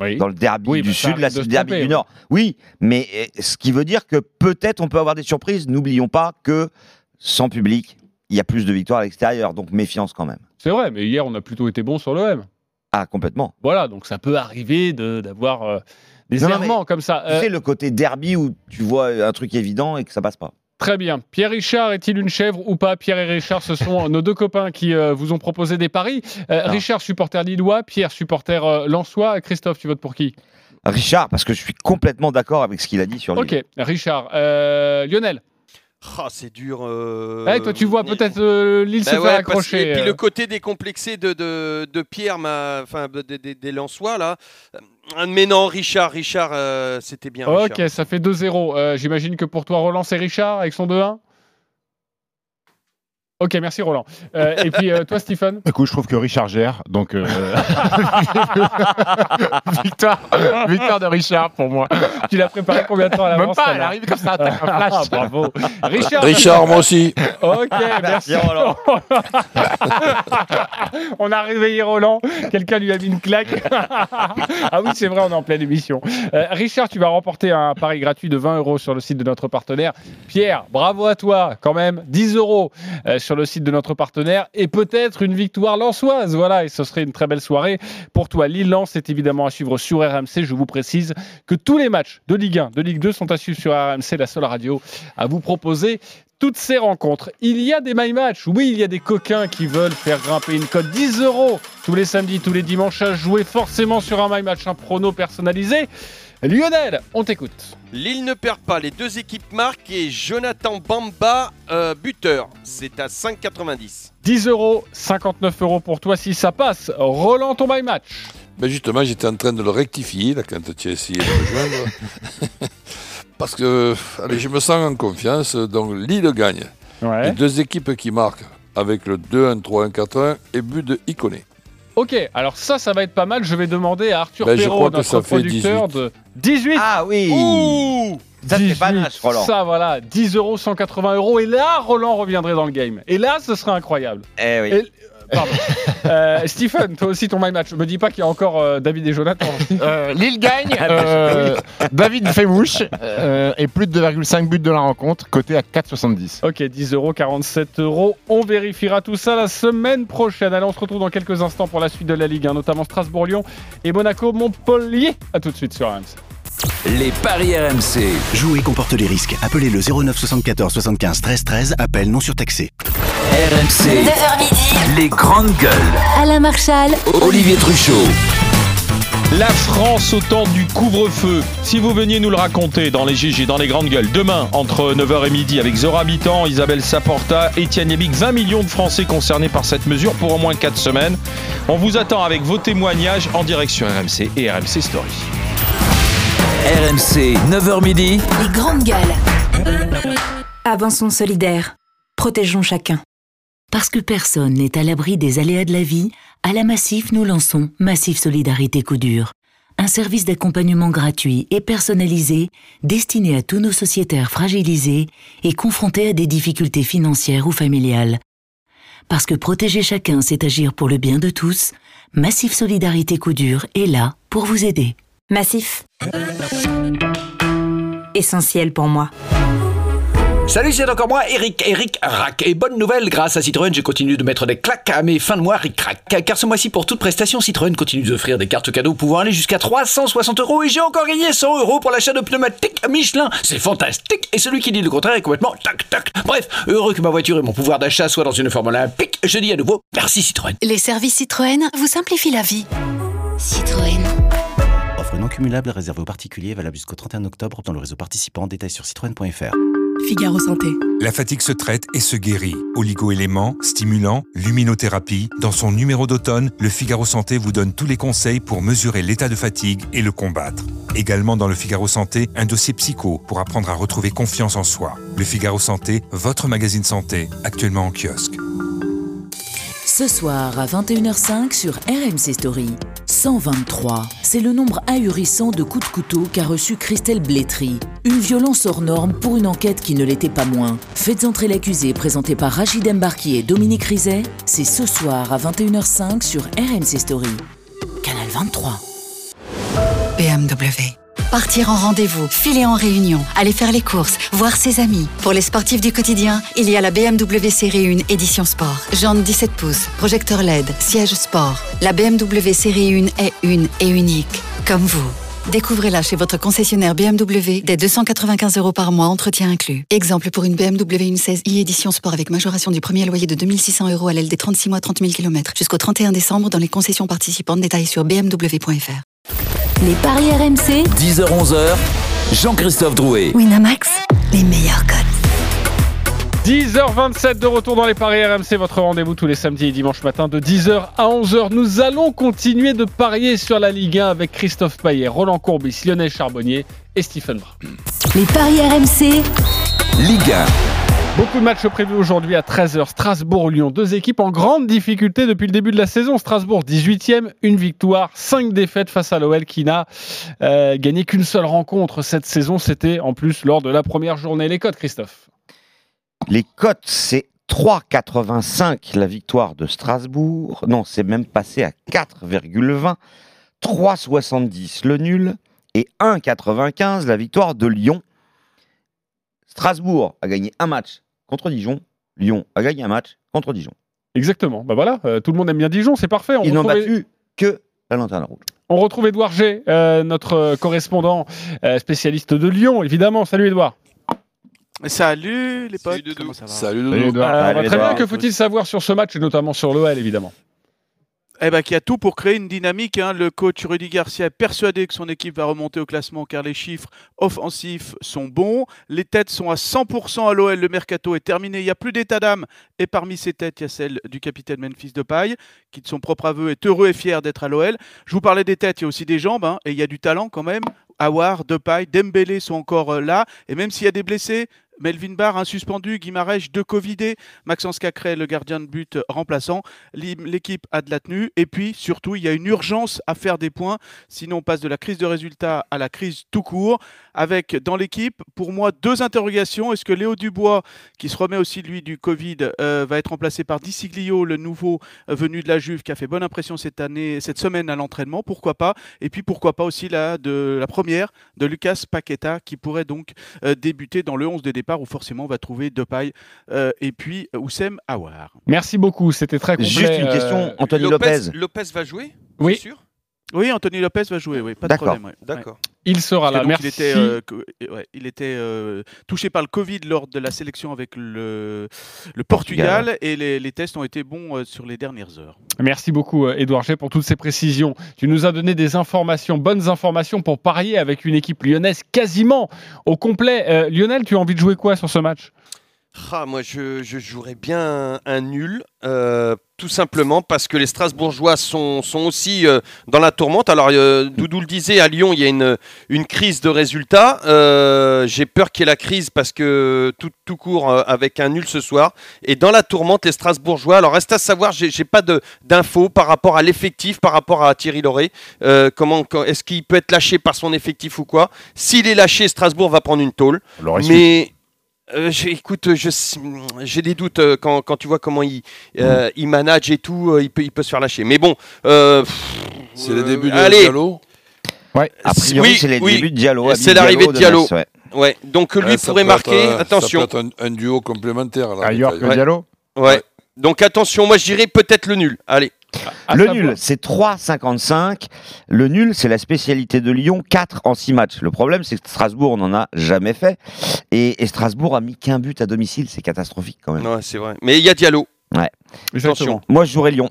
Oui. Dans le derby Oui, du Sud, c'est de derby tromper, du oui. Nord. Oui, mais euh, ce qui veut dire que peut-être on peut avoir des surprises. N'oublions pas que sans public, il y a plus de victoires à l'extérieur. Donc méfiance quand même. C'est vrai, mais hier, on a plutôt été bon sur l'OM. Ah, complètement. Voilà, donc ça peut arriver de- d'avoir des Non, errements comme ça. Tu Euh, sais, le côté derby où tu vois un truc évident et que ça passe pas. Très bien. Pierre Richard est-il une chèvre ou pas? Pierre et Richard, ce sont nos deux copains qui euh, vous ont proposé des paris. Euh, Non. Richard, supporter lillois. Pierre, supporter euh, lensois. Christophe, tu votes pour qui? Richard, parce que je suis complètement d'accord avec ce qu'il a dit sur Lille. Ok, Richard. Euh, Lionel Ah, c'est dur. euh, Eh, Toi, tu vois peut-être euh, Lille Bah se ouais, faire. Et puis euh. le côté décomplexé de, de, de Pierre, m'a- enfin de- de- de- des Lensois là. Euh, Mais non, Richard, Richard, euh, c'était bien. Ok, Richard. ça fait 2-0. Euh, J'imagine que pour toi, Roland, c'est Richard avec son 2-1 Ok, merci Roland. Euh, et puis euh, toi, Stephen Écoute, je trouve que Richard gère, donc euh, victoire, victoire de Richard pour moi. Tu l'as préparé combien de temps à Même l'avance pas, elle arrive comme ça, attaque un flash. Ah, bravo. Richard, Richard, moi aussi. Ok, merci. Merci, Roland. on a réveillé Roland. Quelqu'un lui a mis une claque. ah oui, c'est vrai, on est en pleine émission. Euh, Richard, tu vas remporter un pari gratuit de 20 euros sur le site de notre partenaire. Pierre, bravo à toi, quand même. 10 euros euh, sur le site de notre partenaire et peut-être une victoire lançoise. Voilà, et ce serait une très belle soirée pour toi. Lille-Lens est évidemment à suivre sur RMC. Je vous précise que tous les matchs de Ligue 1, de Ligue 2 sont à suivre sur RMC, la seule radio à vous proposer toutes ces rencontres. Il y a des my match, oui, il y a des coquins qui veulent faire grimper une cote 10 euros tous les samedis, tous les dimanches à jouer forcément sur un my match, un prono personnalisé. Lionel, on t'écoute. Lille ne perd pas, les deux équipes marquent et Jonathan Bamba, euh, buteur. C'est à 5,90. 10 euros, 59 euros pour toi si ça passe. Roland ton my match. Ben justement, j'étais en train de le rectifier là, quand tu as essayé de me joindre. Parce que allez, je me sens en confiance, donc Lille gagne. Ouais. Les deux équipes qui marquent avec le 2-1, 3-1, 4-1 et but de Iconé. Ok, alors ça, ça va être pas mal. Je vais demander à Arthur Ben, je Perrault, crois que notre ça fait producteur, 18. de 18. Ah oui Ouh Ça, c'est 18, panache, Roland. Ça, voilà, 10 euros, 180 euros. Et là, Roland reviendrait dans le game. Et là, ce serait incroyable. Eh oui. Et- Pardon. Euh, Stephen, toi aussi ton my match. Me dis pas qu'il y a encore euh, David et Jonathan. Euh, Lille gagne. euh, David fait mouche. euh, et plus de 2,5 buts de la rencontre, coté à 4,70. Ok, 10 euros, 47 euros. On vérifiera tout ça la semaine prochaine. Allez, on se retrouve dans quelques instants pour la suite de la Ligue 1, notamment Strasbourg-Lyon et Monaco-Montpellier. A tout de suite sur RMC. Les paris RMC. Jouer comporte les risques. Appelez le 09 74 75 13 13. Appel non surtaxé. RMC. 9h midi. Les grandes gueules. Alain Marchal, Olivier Truchot. La France au temps du couvre-feu. Si vous veniez nous le raconter dans les GG, dans les grandes gueules, demain, entre 9h et midi, avec Zora Habitant, Isabelle Saporta, Étienne Yébic, 20 millions de Français concernés par cette mesure pour au moins 4 semaines. On vous attend avec vos témoignages en direction RMC et RMC Story. RMC, 9h midi. les grandes gueules. Avançons solidaires. Protégeons chacun. Parce que personne n'est à l'abri des aléas de la vie, à la Massif, nous lançons Massif Solidarité Coup Dur. Un service d'accompagnement gratuit et personnalisé destiné à tous nos sociétaires fragilisés et confrontés à des difficultés financières ou familiales. Parce que protéger chacun, c'est agir pour le bien de tous, Massif Solidarité Coup Dur est là pour vous aider. Massif. Essentiel pour moi. Salut, c'est encore moi, Eric, Eric Rack. Et bonne nouvelle, grâce à Citroën, je continue de mettre des claques à mes fins de mois ric-rac. Car ce mois-ci, pour toute prestation, Citroën continue d'offrir des cartes cadeaux pouvant aller jusqu'à 360 euros. Et j'ai encore gagné 100 euros pour l'achat de pneumatiques Michelin. C'est fantastique. Et celui qui dit le contraire est complètement tac tac. Bref, heureux que ma voiture et mon pouvoir d'achat soient dans une forme olympique, je dis à nouveau merci Citroën. Les services Citroën vous simplifient la vie. Citroën. Offre non cumulable réservée aux particuliers, valable jusqu'au 31 octobre dans le réseau participant. Détails sur citroën.fr. Figaro Santé. La fatigue se traite et se guérit. Oligo-éléments, stimulants, luminothérapie. Dans son numéro d'automne, le Figaro Santé vous donne tous les conseils pour mesurer l'état de fatigue et le combattre. Également dans le Figaro Santé, un dossier psycho pour apprendre à retrouver confiance en soi. Le Figaro Santé, votre magazine santé, actuellement en kiosque. Ce soir à 21h05 sur RMC Story. 123, c'est le nombre ahurissant de coups de couteau qu'a reçu Christelle Blétry. Une violence hors norme pour une enquête qui ne l'était pas moins. Faites entrer l'accusé présenté par Rachid Embarki et Dominique Rizet. C'est ce soir à 21h05 sur RMC Story. Canal 23. BMW. Partir en rendez-vous, filer en réunion, aller faire les courses, voir ses amis. Pour les sportifs du quotidien, il y a la BMW Série 1 édition sport. Jante 17 pouces, projecteur LED, siège sport. La BMW Série 1 est une et unique, comme vous. Découvrez-la chez votre concessionnaire BMW dès 295 euros par mois, entretien inclus. Exemple pour une BMW 1.16i édition sport avec majoration du premier loyer de 2600 euros à l'aile des 36 mois 30 000 km jusqu'au 31 décembre dans les concessions participantes. Détails sur bmw.fr. Les paris RMC, 10h-11h, Jean-Christophe Drouet. Winamax, les meilleurs codes. 10h27 de retour dans les paris RMC, votre rendez-vous tous les samedis et dimanches matin de 10h à 11h. Nous allons continuer de parier sur la Ligue 1 avec Christophe Payet, Roland Courbis, Lionel Charbonnier et Stephen Brun. Les paris RMC, Ligue 1. Beaucoup de matchs prévus aujourd'hui à 13h. Strasbourg-Lyon, deux équipes en grande difficulté depuis le début de la saison. Strasbourg 18e, une victoire, 5 défaites face à l'OL qui n'a euh, gagné qu'une seule rencontre cette saison. C'était en plus lors de la première journée. Les codes, Christophe Les cotes, c'est 3,85 la victoire de Strasbourg. Non, c'est même passé à 4,20. 3,70 le nul et 1,95 la victoire de Lyon. Strasbourg a gagné un match contre Dijon. Lyon a gagné un match contre Dijon. Exactement. Bah voilà, euh, tout le monde aime bien Dijon, c'est parfait. On Ils n'ont retrouve- battu que la lanterne rouge. On retrouve Edouard G, euh, notre euh, correspondant euh, spécialiste de Lyon, évidemment. Salut Edouard. Salut les potes, comment ça va Salut Euh, va très bien. Que faut-il savoir sur ce match et notamment sur l'OL, évidemment? Eh ben, qui a tout pour créer une dynamique. hein. Le coach Rudy Garcia est persuadé que son équipe va remonter au classement car les chiffres offensifs sont bons. Les têtes sont à 100% à l'OL. Le mercato est terminé. Il n'y a plus d'état d'âme. Et parmi ces têtes, il y a celle du capitaine Memphis Depay, qui de son propre aveu est heureux et fier d'être à l'OL. Je vous parlais des têtes, il y a aussi des jambes hein, et il y a du talent quand même. Awar, Depay, Dembélé sont encore euh, là. Et même s'il y a des blessés, Melvin Barr, un suspendu, Guimarèche, deux Covidés, Maxence Cacré, le gardien de but remplaçant. L'équipe a de la tenue. Et puis, surtout, il y a une urgence à faire des points. Sinon, on passe de la crise de résultats à la crise tout court. Avec, dans l'équipe, pour moi, deux interrogations. Est-ce que Léo Dubois, qui se remet aussi, lui, du Covid, euh, va être remplacé par Diciglio, le nouveau euh, venu de la Juve, qui a fait bonne impression cette année, cette semaine à l'entraînement? Pourquoi pas? Et puis, pourquoi pas aussi la, de, la première de Lucas Paqueta, qui pourrait donc euh, débuter dans le 11 de départ, où forcément on va trouver Depay euh, et puis euh, Oussem Aouar. Merci beaucoup, c'était très complet. Juste une question, euh, Anthony Lopez. Lopez va jouer Oui. Sûr? Oui, Anthony Lopez va jouer, oui, pas de D'accord. problème. ouais. D'accord. Il sera là, donc, merci. Il était, euh, ouais, il était euh, touché par le Covid lors de la sélection avec le, le Portugal, et les, les tests ont été bons euh, sur les dernières heures. Merci beaucoup, Édouard G, pour toutes ces précisions. Tu nous as donné des informations, bonnes informations pour parier avec une équipe lyonnaise quasiment au complet. Euh, Lionel, tu as envie de jouer quoi sur ce match? Ah, moi, je, je jouerais bien un, un nul, euh, tout simplement parce que les Strasbourgeois sont, sont aussi euh, dans la tourmente. Alors, euh, Doudou le disait, à Lyon, il y a une, une crise de résultats. J'ai peur qu'il y ait la crise parce que tout, tout court avec un nul ce soir. Et dans la tourmente, les Strasbourgeois, alors reste à savoir, j'ai j'ai pas d'infos par rapport à l'effectif, par rapport à Thierry Lauré. Comment, Est-ce qu'il peut être lâché par son effectif ou quoi? S'il est lâché, Strasbourg va prendre une tôle. Mais euh, j'ai- écoute, j'ai des doutes euh, quand, quand tu vois comment il, euh, il manage et tout, euh, il, peut, il peut se faire lâcher. Mais bon, euh, C'est les euh, débuts de allez. Diallo Ouais, a priori, Oui, c'est les oui. débuts de Diallo. C'est l'arrivée de de Diallo. Metz, ouais. Ouais, donc lui pourrait marquer. être, euh, attention. Ça peut être un, un duo complémentaire. là, Ailleurs que. Diallo Ouais. Donc attention, moi je dirais peut-être le nul. Allez. Le nul, c'est 3,55. Le nul, c'est la spécialité de Lyon, 4 en 6 matchs. Le problème, c'est que Strasbourg, on n'en a jamais fait. Et, et Strasbourg a mis qu'un but à domicile. C'est catastrophique quand même. Ouais, c'est vrai. Mais il y a Diallo. Ouais. Attention. Moi, je jouerais Lyon.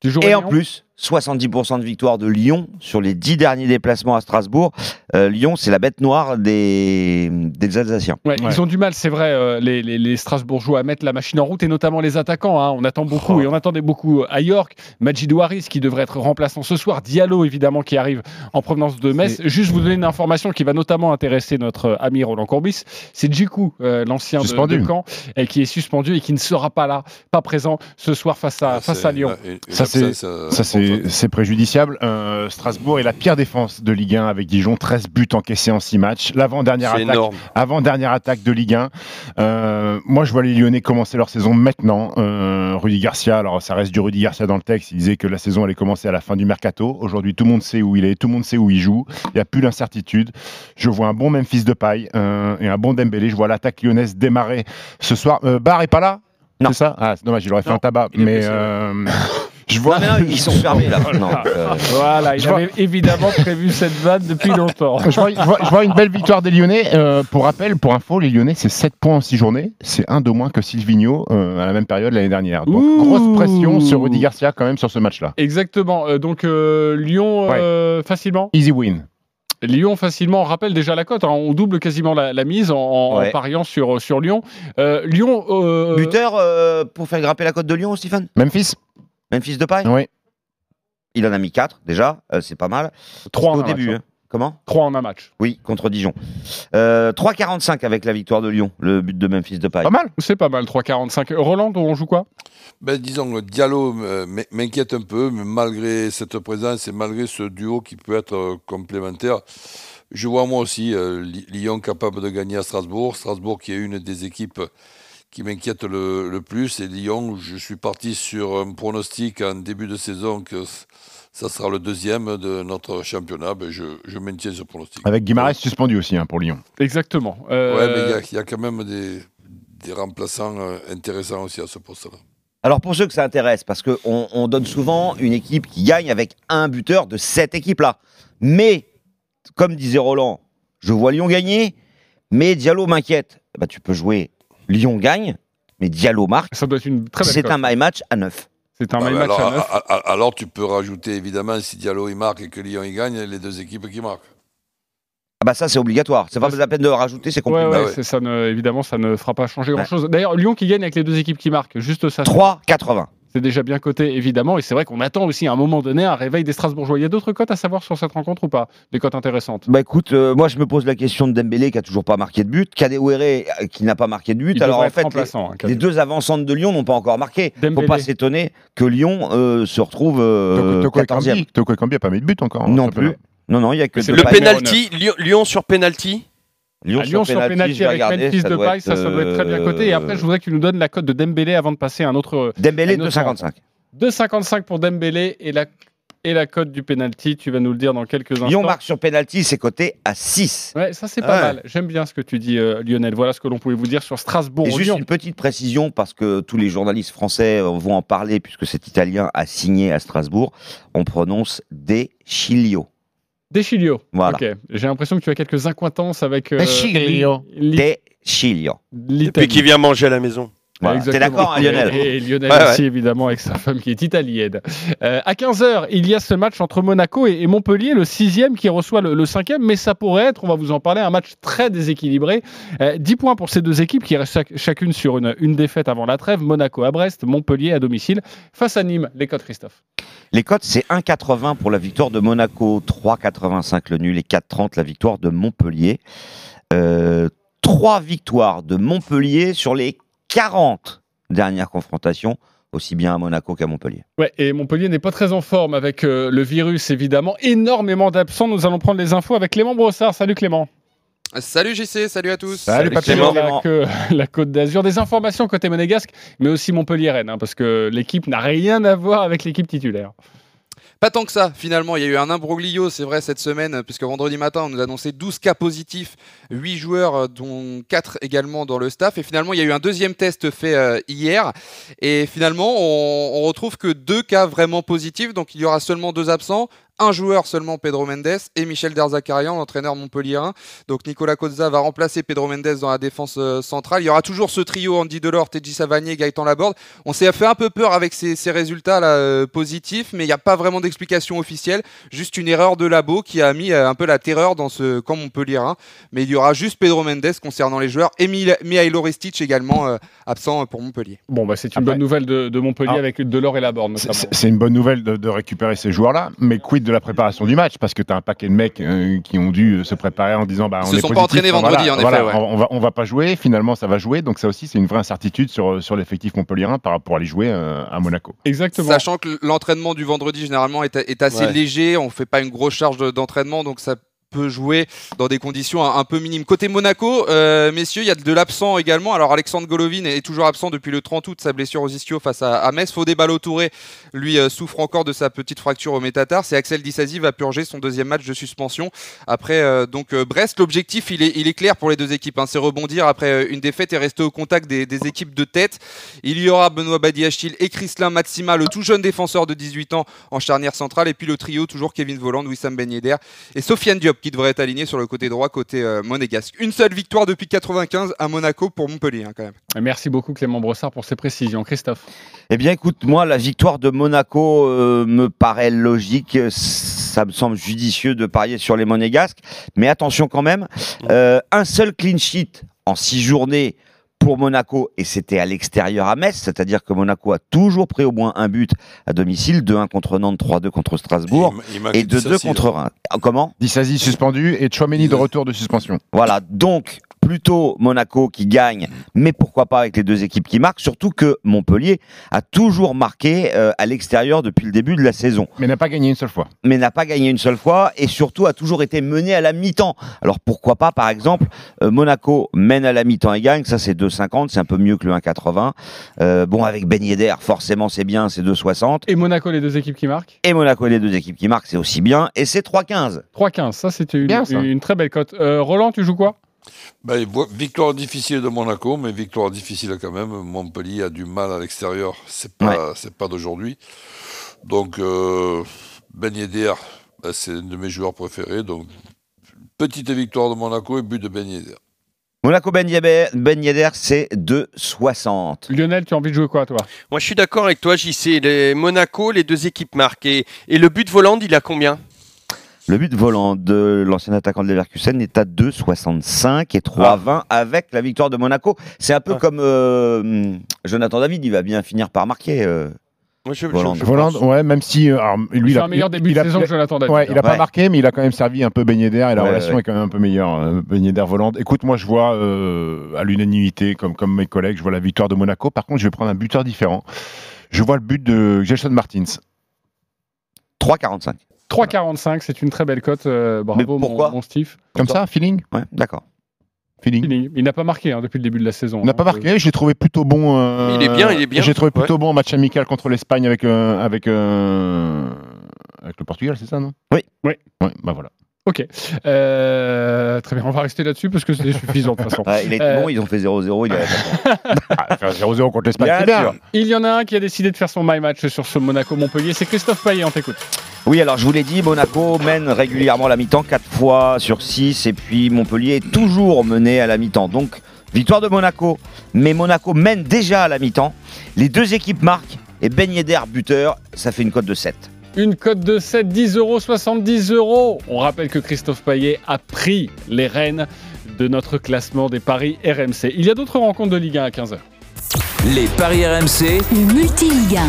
Tu jouerais Et en Lyon? plus, 70% de victoire de Lyon sur les 10 derniers déplacements à Strasbourg. Euh, Lyon, c'est la bête noire des, des Alsaciens. Ouais, Ils ont du mal, c'est vrai, euh, les, les- les Strasbourgeois à mettre la machine en route et notamment les attaquants. hein. On attend beaucoup Oh. et on attendait beaucoup à York. Majidou Harris qui devrait être remplaçant ce soir. Diallo évidemment qui arrive en provenance de Metz. Juste vous donner une information qui va notamment intéresser notre euh, ami Roland Courbis. C'est Djikou, euh, l'ancien de, de Caen, et qui est suspendu et qui ne sera pas là, pas présent ce soir face à, face à Lyon. Ça, c'est ça, c'est- c'est préjudiciable. Euh, Strasbourg est la pire défense de Ligue 1 avec Dijon, 13 buts encaissés en 6 matchs. L'avant-dernière attaque, énorme. avant-dernière attaque de Ligue 1. Euh, moi, je vois les Lyonnais commencer leur saison maintenant. Euh, Rudy Garcia, alors ça reste du Rudy Garcia dans le texte. Il disait que la saison allait commencer à la fin du mercato. Aujourd'hui, tout le monde sait où il est, tout le monde sait où il joue. Il n'y a plus d'incertitude. Je vois un bon Memphis de paille et un bon Dembélé. Je vois l'attaque lyonnaise démarrer ce soir. Barre est pas là? C'est ça? Ah, c'est dommage, il aurait fait un tabac. Mais euh, je vois. Non, mais non, ils sont fermés là maintenant. Euh, Voilà, il Je vois- avait évidemment prévu cette vanne depuis longtemps. je, vois, je vois- je vois une belle victoire des Lyonnais. Euh, pour rappel, pour info, les Lyonnais, c'est 7 points en 6 journées. C'est un de moins que Silvino euh, à la même période l'année dernière. Donc, Ouh. grosse pression sur Rudy Garcia quand même sur ce match-là. Exactement. Euh, donc euh, Lyon euh, facilement? Easy win. Lyon facilement, on rappelle déjà la cote, hein. on double quasiment la, la mise en, en Ouais. pariant sur, sur Lyon. Euh, Lyon, euh, Buteur euh, pour faire grimper la cote de Lyon, Stéphane? Memphis Memphis de paille Oui. Il en a mis 4 déjà, euh, c'est pas mal. Trois en au un début. match, hein. Comment? 3 en un match. Oui, contre Dijon. Euh, 3,45 avec la victoire de Lyon, le but de Memphis de paille. Pas mal. C'est pas mal, 3,45. Roland, on joue quoi? Ben, disons, le Diallo euh, m'inquiète un peu, mais malgré cette présence et malgré ce duo qui peut être euh, complémentaire, je vois moi aussi euh, Lyon capable de gagner à Strasbourg. Strasbourg qui est une des équipes qui m'inquiète le, le plus. Et Lyon, je suis parti sur un pronostic en début de saison que ça sera le deuxième de notre championnat. Ben, je, je maintiens ce pronostic. Avec Guimarães suspendu aussi hein, pour Lyon. Exactement. Euh, Ouais, mais il y a- il y, a quand même des, des remplaçants euh, intéressants aussi à ce poste-là. Alors pour ceux que ça intéresse, parce qu'on on donne souvent une équipe qui gagne avec un buteur de cette équipe-là. Mais, comme disait Roland, je vois Lyon gagner, mais Diallo m'inquiète. Bah, tu peux jouer Lyon gagne, mais Diallo marque. Ça doit être une très belle C'est un my match à 9. C'est un Bah, my match alors, à 9. a- a- alors, tu peux rajouter évidemment si Diallo il marque et que Lyon il gagne, les deux équipes qui marquent. Ah bah ça c'est obligatoire. C'est pas la peine de rajouter, c'est compliqué. ouais, Bah ouais. c'est- ça ne, évidemment, ça ne fera pas changer grand-chose. D'ailleurs, Lyon qui gagne avec les deux équipes qui marquent, juste ça. 3,80. Déjà bien coté, évidemment. Et c'est vrai qu'on attend aussi à un moment donné un réveil des Strasbourgeois. Il y a d'autres cotes à savoir sur cette rencontre ou pas Des cotes intéressantes? Bah écoute, euh, moi je me pose la question de Dembélé qui a toujours pas marqué de but, Kadewere euh, qui n'a pas marqué de but. Il Alors en fait, remplaçant, hein, les, les deux avancantes de Lyon n'ont pas encore marqué. Dembélé. Faut pas s'étonner que Lyon euh, se retrouve euh, Toko 14e. Ekambi Toko Ekambi a pas mis de but encore. hein, Non championnat. plus. Non non, il y a que Le penalty, Lyon, Lyon sur penalty? Lyon, sur vais avec Memphis de Paille, ça, ça doit être très bien coté. Et après, je voudrais que tu nous donnes la cote de Dembélé avant de passer à un autre. Dembélé à une autre 2,55. 2,55 pour Dembélé et la, et la cote du penalty. Tu vas nous le dire dans quelques instants. Lyon marque sur penalty, c'est coté à 6. Ouais, ça c'est pas Ouais. mal. J'aime bien ce que tu dis, euh, Lionel. Voilà ce que l'on pouvait vous dire sur Et Strasbourg-Lyon. juste une petite précision, parce que tous les journalistes français euh, vont en parler, puisque cet Italien a signé à Strasbourg, on prononce des Chilio. Deschilio. Voilà. Ok. J'ai l'impression que tu as quelques incointances avec. euh, l'I- Chilio. Et puis qui vient manger à la maison. Voilà. T'es d'accord, hein, Lionel Et, et Lionel Ouais, aussi, ouais. évidemment, avec sa femme qui est italienne. Euh, à 15h, il y a ce match entre Monaco et, et Montpellier, le sixième qui reçoit le, le cinquième, mais ça pourrait être, on va vous en parler, un match très déséquilibré. Euh, 10 points pour ces deux équipes qui restent chac- chacune sur une, une défaite avant la trêve. Monaco à Brest, Montpellier à domicile. Face à Nîmes, les codes Christophe. Les cotes, c'est 1,80 pour la victoire de Monaco, 3,85 le nul et 4,30 la victoire de Montpellier. Euh, Trois victoires de Montpellier sur les 40 dernières confrontations, aussi bien à Monaco qu'à Montpellier. Ouais, et Montpellier n'est pas très en forme avec euh, le virus, évidemment. Énormément d'absents. Nous allons prendre les infos avec Clément Brossard. Salut Clément. Salut JC, salut à tous. Salut, Clément. La, que- la Côte d'Azur. Des informations côté monégasque, mais aussi Montpellier-Rennes, hein, parce que l'équipe n'a rien à voir avec l'équipe titulaire. Pas tant que ça, finalement. Il y a eu un imbroglio, c'est vrai, cette semaine, puisque vendredi matin, on nous a annoncé 12 cas positifs, 8 joueurs, euh, dont 4 également dans le staff. Et finalement, il y a eu un deuxième test fait euh, hier. Et finalement, on, on retrouve que deux cas vraiment positifs. Donc, il y aura seulement deux absents. Un joueur seulement, Pedro Mendes, et Michel Derzakarian, l'entraîneur montpellierin. Donc Nicolas Cozza va remplacer Pedro Mendes dans la défense euh, centrale. Il y aura toujours ce trio Andy Delors, Teddy Savanier, Gaëtan Laborde. On s'est fait un peu peur avec ces, ces résultats là, euh, positifs, mais il n'y a pas vraiment d'explication officielle. Juste une erreur de labo qui a mis euh, un peu la terreur dans ce camp montpellierin. Mais il y aura juste Pedro Mendes concernant les joueurs et Mihailo Ristic également euh, absent pour Montpellier. Bon, bah, c'est une bonne nouvelle de, de Montpellier Ah. avec Delors et Laborde. C'est c'est une bonne nouvelle de, de récupérer ces joueurs-là, mais quid de la préparation du match Parce que tu as un paquet de mecs euh, qui ont dû se préparer en disant bah, Ils on se est sont pas entraînés voilà, vendredi, en voilà, effet, ouais. on, on va, on va pas jouer, finalement ça va jouer, donc ça aussi c'est une vraie incertitude sur, sur l'effectif montpellierin par rapport à aller jouer euh, à Monaco. Exactement. Sachant que l'entraînement du vendredi généralement est, est assez Ouais. léger, on fait pas une grosse charge de- d'entraînement, donc ça peut jouer dans des conditions un, peu minimes. Côté Monaco, euh, messieurs, il y a de l'absent également. Alors Alexandre Golovin est toujours absent depuis le 30 août, sa blessure aux ischio face à, à Metz. Fodé Ballo-Touré, lui, euh, souffre encore de sa petite fracture au métatarse. C'est Axel Disasi va purger son deuxième match de suspension. Après, euh, donc euh, Brest, l'objectif, il est, il est clair pour les deux équipes. hein. c'est rebondir après euh, une défaite et rester au contact des, des équipes de tête. Il y aura Benoît Badiachil et Chrislin Matsima, le tout jeune défenseur de 18 ans en charnière centrale. Et puis le trio, toujours Kevin Voland, Wissam Ben et Sofiane Diop qui devrait être aligné sur le côté droit, côté euh, monégasque. Une seule victoire depuis 95 à Monaco pour Montpellier, hein, quand même. Merci beaucoup Clément Brossard pour ces précisions. Christophe. Eh bien, écoute, moi, la victoire de Monaco euh, me paraît logique. Ça me semble judicieux de parier sur les monégasques. Mais attention quand même, euh, un seul clean sheet en six journées pour Monaco, et c'était à l'extérieur à Metz, c'est-à-dire que Monaco a toujours pris au moins un but à domicile, 2-1 contre Nantes, 3-2 contre Strasbourg, il et 2-2 Dissasi, contre là. Reims. Comment? Dissasi suspendu et Chouameni de retour de suspension. Voilà, donc plutôt Monaco qui gagne, mais pourquoi pas avec les deux équipes qui marquent, surtout que Montpellier a toujours marqué euh, à l'extérieur depuis le début de la saison. Mais n'a pas gagné une seule fois. Mais n'a pas gagné une seule fois et surtout a toujours été mené à la mi-temps. Alors pourquoi pas, par exemple, euh, Monaco mène à la mi-temps et gagne, ça c'est 2,50, c'est un peu mieux que le 1,80. Euh, bon, avec Ben Yedder, forcément c'est bien, c'est 2,60. Et Monaco, les deux équipes qui marquent? Et Monaco et les deux équipes qui marquent, c'est aussi bien, et c'est 3,15. 3-15, ça c'était une, une très belle cote. Euh, Roland, tu joues quoi? Ben, victoire difficile de Monaco, mais victoire difficile quand même. Montpellier a du mal à l'extérieur, c'est pas, c'est pas d'aujourd'hui. Donc, euh, Ben Yedder, ben, c'est un de mes joueurs préférés. Donc, petite victoire de Monaco et but de Ben Yedder. Monaco Ben Yedder, Ben Yedder, c'est 2,60. Lionel, tu as envie de jouer quoi, toi? Moi, je suis d'accord avec toi, JC. Les Monaco, les deux équipes marquent. Et, et le but volant, il a combien? Le but volant de l'ancien attaquant de Leverkusen est à 2,65 et 3,20 avec la victoire de Monaco. C'est un peu comme euh, Jonathan David, il va bien finir par marquer. euh, Voland. Voland, ouais, même si euh, alors, lui, Il fait a- un meilleur début de saison que Jonathan David. Ouais, il a pas Ouais. marqué, mais il a quand même servi un peu baigné d'air et la Ouais, relation ouais. est quand même un peu meilleure. euh, Beignet d'air Voland. Écoute, moi, je vois euh, à l'unanimité, comme, comme mes collègues, je vois la victoire de Monaco. Par contre, je vais prendre un buteur différent. Je vois le but de Gelson Martins. 3,45. 3,45, c'est une très belle cote. euh, bravo, mon, mon Steve. Comme ça, feeling Ouais, d'accord. Feeling. Il n'a pas marqué hein, depuis le début de la saison. On n'a pas marqué, je l'ai trouvé plutôt bon. euh, Il est bien, il est bien. J'ai trouvé Ouais. plutôt bon en match amical contre l'Espagne avec, euh, avec, euh, avec le Portugal, c'est ça, non? Oui. Oui. Ouais, bah voilà. Ok. Euh, très bien, on va rester là-dessus parce que c'est suffisant de toute façon. Ouais, il est Euh, bon, ils ont fait 0-0. Il est Ah, faire 0-0 contre l'Espagne, Bien c'est bien. sûr. Il y en a un qui a décidé de faire son my match sur ce Monaco-Montpellier, c'est Christophe Payet, on t'écoute. Oui, alors je vous l'ai dit, Monaco mène régulièrement la mi-temps, 4 fois sur 6, et puis Montpellier est toujours mené à la mi-temps. Donc, victoire de Monaco, mais Monaco mène déjà à la mi-temps. Les deux équipes marquent, et Ben Yedder buteur, ça fait une cote de 7. Une cote de 7, 10 euros, 70 euros. On rappelle que Christophe Payet a pris les rênes de notre classement des paris RMC. Il y a d'autres rencontres de Ligue 1 à 15h. Les paris RMC. Le multi-Ligue 1.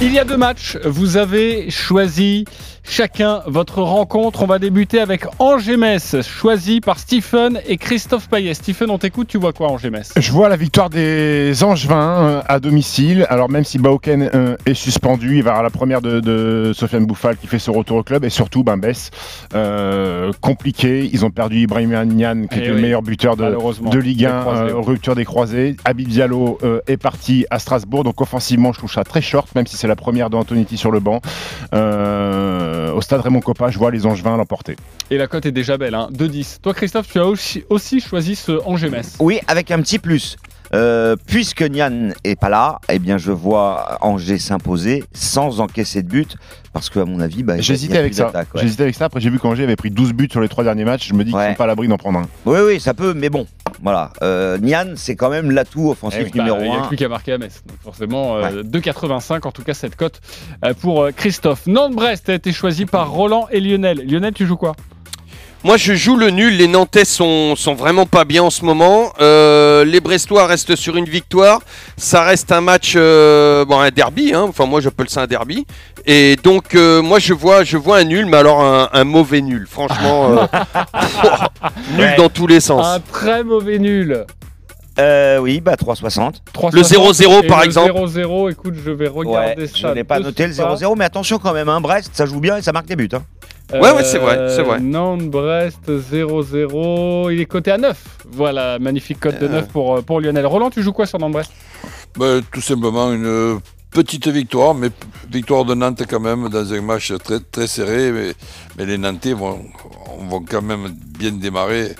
Il y a deux matchs. Vous avez choisi chacun votre rencontre. On va débuter avec Angers-Metz, choisi par Stephen et Christophe Payet. Stephen, on t'écoute. Tu vois quoi, Angers-Metz Je vois la victoire des Angevins euh, à domicile. Alors même si Bauken euh, est suspendu, il va avoir la première de, de Sofiane Bouffal qui fait ce retour au club et surtout ben, Bess euh, compliqué. Ils ont perdu Ibrahim Nian qui Eh était le oui, meilleur buteur de, Ligue 1, Des croisés, euh, rupture des croisés. Habib Diallo euh, est parti à Strasbourg, donc offensivement je trouve ça très short, même si c'est la première de Antonetti sur le banc. Euh, au stade Raymond Coppa, je vois les Angevins l'emporter. Et la cote est déjà belle, hein, 2-10. Toi, Christophe, tu as aussi, aussi choisi ce Angers-Metz. Oui, avec un petit plus. Euh, puisque Nian est pas là, eh bien je vois Angers s'imposer sans encaisser de but, parce qu'à mon avis, bah, J'hésitais avec ça. ouais. J'hésitais avec ça. Après, j'ai vu qu'Angers avait pris 12 buts sur les trois derniers matchs. Je me dis qu'ils Ouais. sont pas à l'abri d'en prendre un. Oui, oui, ça peut, mais bon, voilà. Euh, Nian, c'est quand même l'atout offensif Eh oui, bah, numéro Il n'y a 1. plus qu'à marquer à Metz. Donc forcément, euh, 2,85 en tout cas cette cote euh, pour euh, Christophe. Nantes-Brest a été choisi par Roland et Lionel. Lionel, tu joues quoi? Moi, je joue le nul. Les Nantais sont, sont vraiment pas bien en ce moment. Euh, les Brestois restent sur une victoire. Ça reste un match, euh, bon, un derby. hein. Enfin, moi, j'appelle ça un derby. Et donc, euh, moi, je vois, je vois un nul, mais alors un, un mauvais nul. Franchement, euh, nul Ouais. dans tous les sens. Un très mauvais nul. Euh, oui, bah 3,60. 0-0 Et par le exemple. 0-0, écoute, je vais regarder Ouais, ça. je n'ai pas noté le suite. 0-0, mais attention quand même, hein, Brest, ça joue bien et ça marque des buts. Hein. Ouais, ouais, c'est vrai, c'est vrai. Euh, Nantes-Brest 0-0. Il est coté à 9. Voilà, magnifique cote de 9 pour, euh, pour Lionel. Roland, tu joues quoi sur Nantes-Brest? Ben, tout simplement une euh, petite victoire, mais victoire de Nantes quand même dans un match très, très serré. Mais, mais les Nantais vont, vont quand même bien démarrer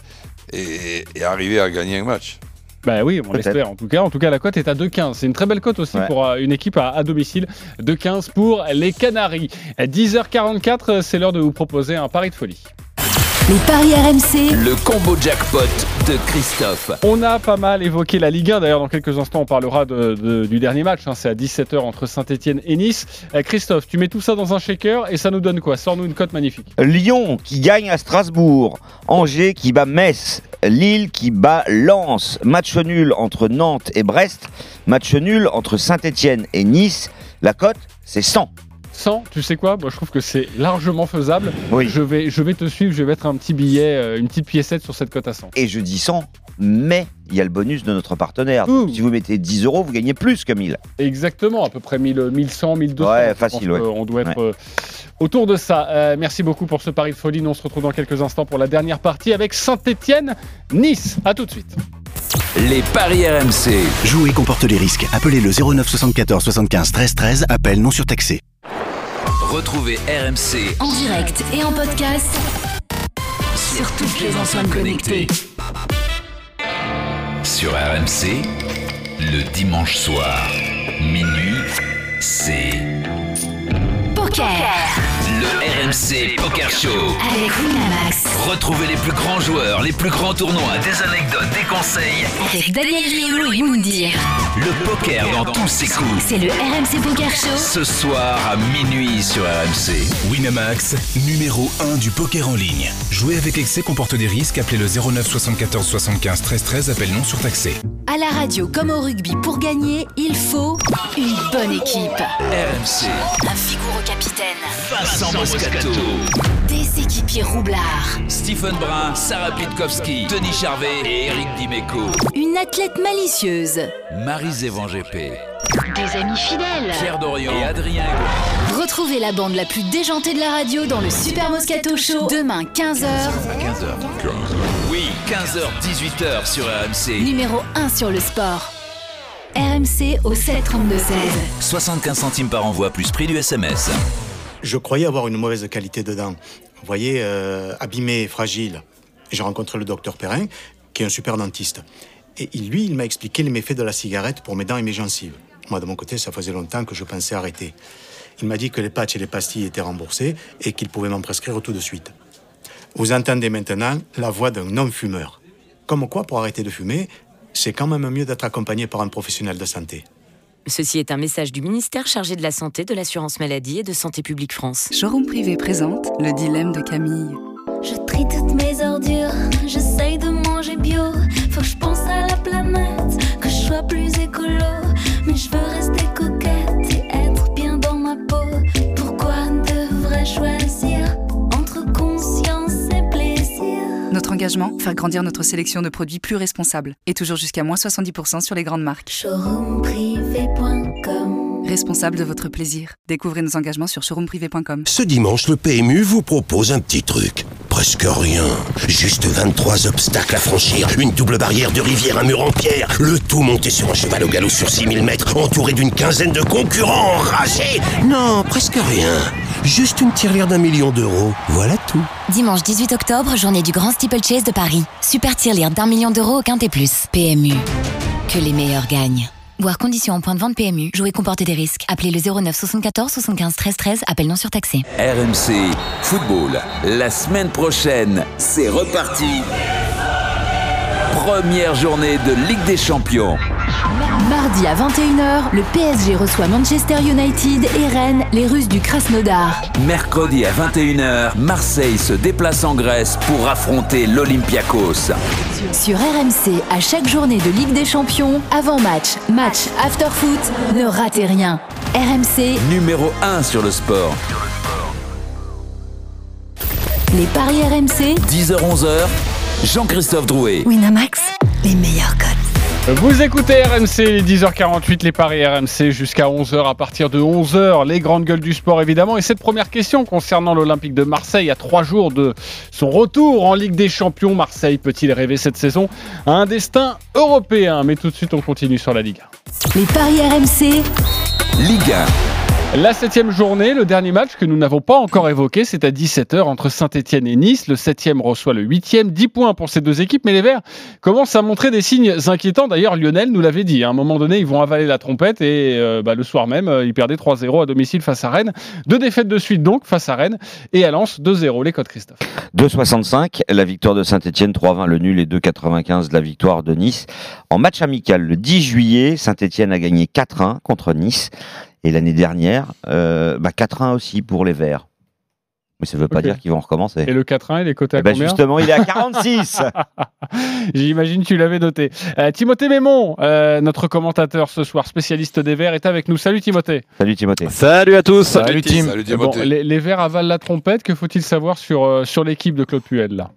et, et arriver à gagner un match. Bah oui, on l'espère en tout cas. En tout cas, la cote est à 2,15. C'est une très belle cote aussi Ouais. pour euh, une équipe à, à domicile. 2,15 pour les Canaries. À 10h44, euh, c'est l'heure de vous proposer un pari de folie. Les paris RMC. Le combo jackpot de Christophe. On a pas mal évoqué la Ligue 1. D'ailleurs, dans quelques instants, on parlera de- de- du dernier match. hein. C'est à 17h entre Saint-Etienne et Nice. Euh, Christophe, tu mets tout ça dans un shaker et ça nous donne quoi? Sors-nous une cote magnifique. Lyon qui gagne à Strasbourg, Angers qui bat Metz, Lille qui bat Lens, match nul entre Nantes et Brest, match nul entre Saint-Etienne et Nice. La cote, c'est 100. 100, tu sais quoi Moi, je trouve que c'est largement faisable. Oui. Je vais, je vais te suivre. Je vais mettre un petit billet, euh, une petite piécette sur cette cote à 100. Et je dis 100, mais il y a le bonus de notre partenaire. Donc, si vous mettez 10 euros, vous gagnez plus que 1000. Exactement, à peu près 1000, 1100, 1200. Ouais, facile, ouais. qu'on doit être Ouais. euh, autour de ça. Euh, merci beaucoup pour ce pari de folie. Nous, on se retrouve dans quelques instants pour la dernière partie avec Saint-Etienne-Nice. À tout de suite. Les paris RMC. Jouer comporte les risques. Appelez le 09 74 75 13 13. Appel non surtaxé. Retrouvez RMC En direct et en podcast. Sur toutes les enceintes connectées. sur RMC. Le dimanche soir, minuit, c'est Poker. Le RMC Poker Show. Avec Winamax. Retrouvez les plus grands joueurs, les plus grands tournois, des anecdotes, des conseils. Avec Daniel Riolo et Moundir. Le poker dans tous ses coups. C'est le RMC Poker Show. Ce soir à minuit sur RMC. Winamax, numéro 1 du poker en ligne. Jouer avec excès comporte des risques. Appelez le 09 74 75 13 13. Appel non surtaxé. À la radio comme au rugby, pour gagner, il faut une bonne équipe. RMC. Un vigoureux capitaine. Vincent Moscato. Des équipiers roublards. Stephen Brun, Sarah Pitkowski, Denis Charvet et Eric Dimeco. Une athlète malicieuse. Marie-Zévan GP. Des amis fidèles. Pierre Dorian et Adrien Retrouvez la bande la plus déjantée de la radio dans le Super Moscato Show demain 15h. 15h. Oui, 15h, 18h sur RMC. Numéro 1 sur le sport. RMC au 732 16. 75 centimes par envoi plus prix du SMS. Je croyais avoir une mauvaise qualité de dents. Vous voyez, euh, abîmé, fragile. J'ai rencontré le docteur Perrin, qui est un super dentiste. Et lui, il m'a expliqué les méfaits de la cigarette pour mes dents et mes gencives. Moi, de mon côté, ça faisait longtemps que je pensais arrêter. Il m'a dit que les patchs et les pastilles étaient remboursés et qu'il pouvait m'en prescrire tout de suite. Vous entendez maintenant la voix d'un non-fumeur. Comme quoi, pour arrêter de fumer, c'est quand même mieux d'être accompagné par un professionnel de santé. Ceci est un message du ministère chargé de la Santé, de l'Assurance Maladie et de Santé Publique France. Showroom privé présente le dilemme de Camille. Je trie toutes mes ordures, j'essaye de manger bio. Faut que je pense à la planète, que je sois plus écolo. Mais je veux rester coquette et être bien dans ma peau. Pourquoi devrais-je choisir faire grandir notre sélection de produits plus responsables. Et toujours jusqu'à moins 70% sur les grandes marques. Responsable de votre plaisir. Découvrez nos engagements sur showroomprivé.com. Ce dimanche, le PMU vous propose un petit truc. Presque rien. Juste 23 obstacles à franchir, une double barrière de rivière, un mur en pierre. Le tout monté sur un cheval au galop sur 6000 mètres, entouré d'une quinzaine de concurrents enragés. Non, presque rien. Juste une tirelire d'un million d'euros. Voilà tout. Dimanche 18 octobre, journée du Grand Steeplechase de Paris. Super tirelire d'un million d'euros au Quintet Plus. PMU. Que les meilleurs gagnent. Voir conditions en point de vente PMU. Jouer comporter des risques. Appelez le 09 74 75 13 13. Appel non surtaxé. RMC Football. La semaine prochaine, c'est reparti. Première journée de Ligue des Champions. Mardi à 21h, le PSG reçoit Manchester United et Rennes, les Russes du Krasnodar. Mercredi à 21h, Marseille se déplace en Grèce pour affronter l'Olympiakos. Sur RMC, à chaque journée de Ligue des Champions, avant-match, match, after-foot, ne ratez rien. RMC, Numéro 1 sur le sport. les paris RMC, 10h-11h, Jean-Christophe Drouet. Winamax, les meilleurs codes. Vous écoutez RMC, les 10h48, les paris RMC jusqu'à 11h. À partir de 11h, les grandes gueules du sport évidemment. Et cette première question concernant l'Olympique de Marseille, à trois jours de son retour en Ligue des Champions, Marseille peut-il rêver cette saison à un destin européen? Mais tout de suite, on continue sur la Ligue 1. Les paris RMC, Ligue 1. La septième journée, le dernier match que nous n'avons pas encore évoqué, c'est à 17h entre Saint-Etienne et Nice. Le septième reçoit le huitième. 10 points pour ces deux équipes, mais les Verts commencent à montrer des signes inquiétants. D'ailleurs, Lionel nous l'avait dit. À un moment donné, ils vont avaler la trompette et euh, bah, le soir même, euh, ils perdaient 3-0 à domicile face à Rennes. Deux défaites de suite donc face à Rennes et à Lens 2-0. Les codes Christophe. 2,65 la victoire de Saint-Etienne, 3,20 le nul et 2,95 la victoire de Nice. En match amical, le 10 juillet, Saint-Etienne a gagné 4-1 contre Nice. Et l'année dernière, euh, bah 4-1 aussi pour les Verts. Mais ça ne veut pas dire qu'ils vont recommencer. Et le 4-1, il est coté à Eh ben combien justement, il est à 46 J'imagine que tu l'avais noté. Euh, Timothée Mémon, euh, notre commentateur ce soir, spécialiste des Verts, est avec nous. Salut Timothée. Salut Timothée. Salut à tous. Salut, Tim. Salut, Timothée. Bon, les, les Verts avalent la trompette. Que faut-il savoir sur, euh, sur l'équipe de Claude Puel là?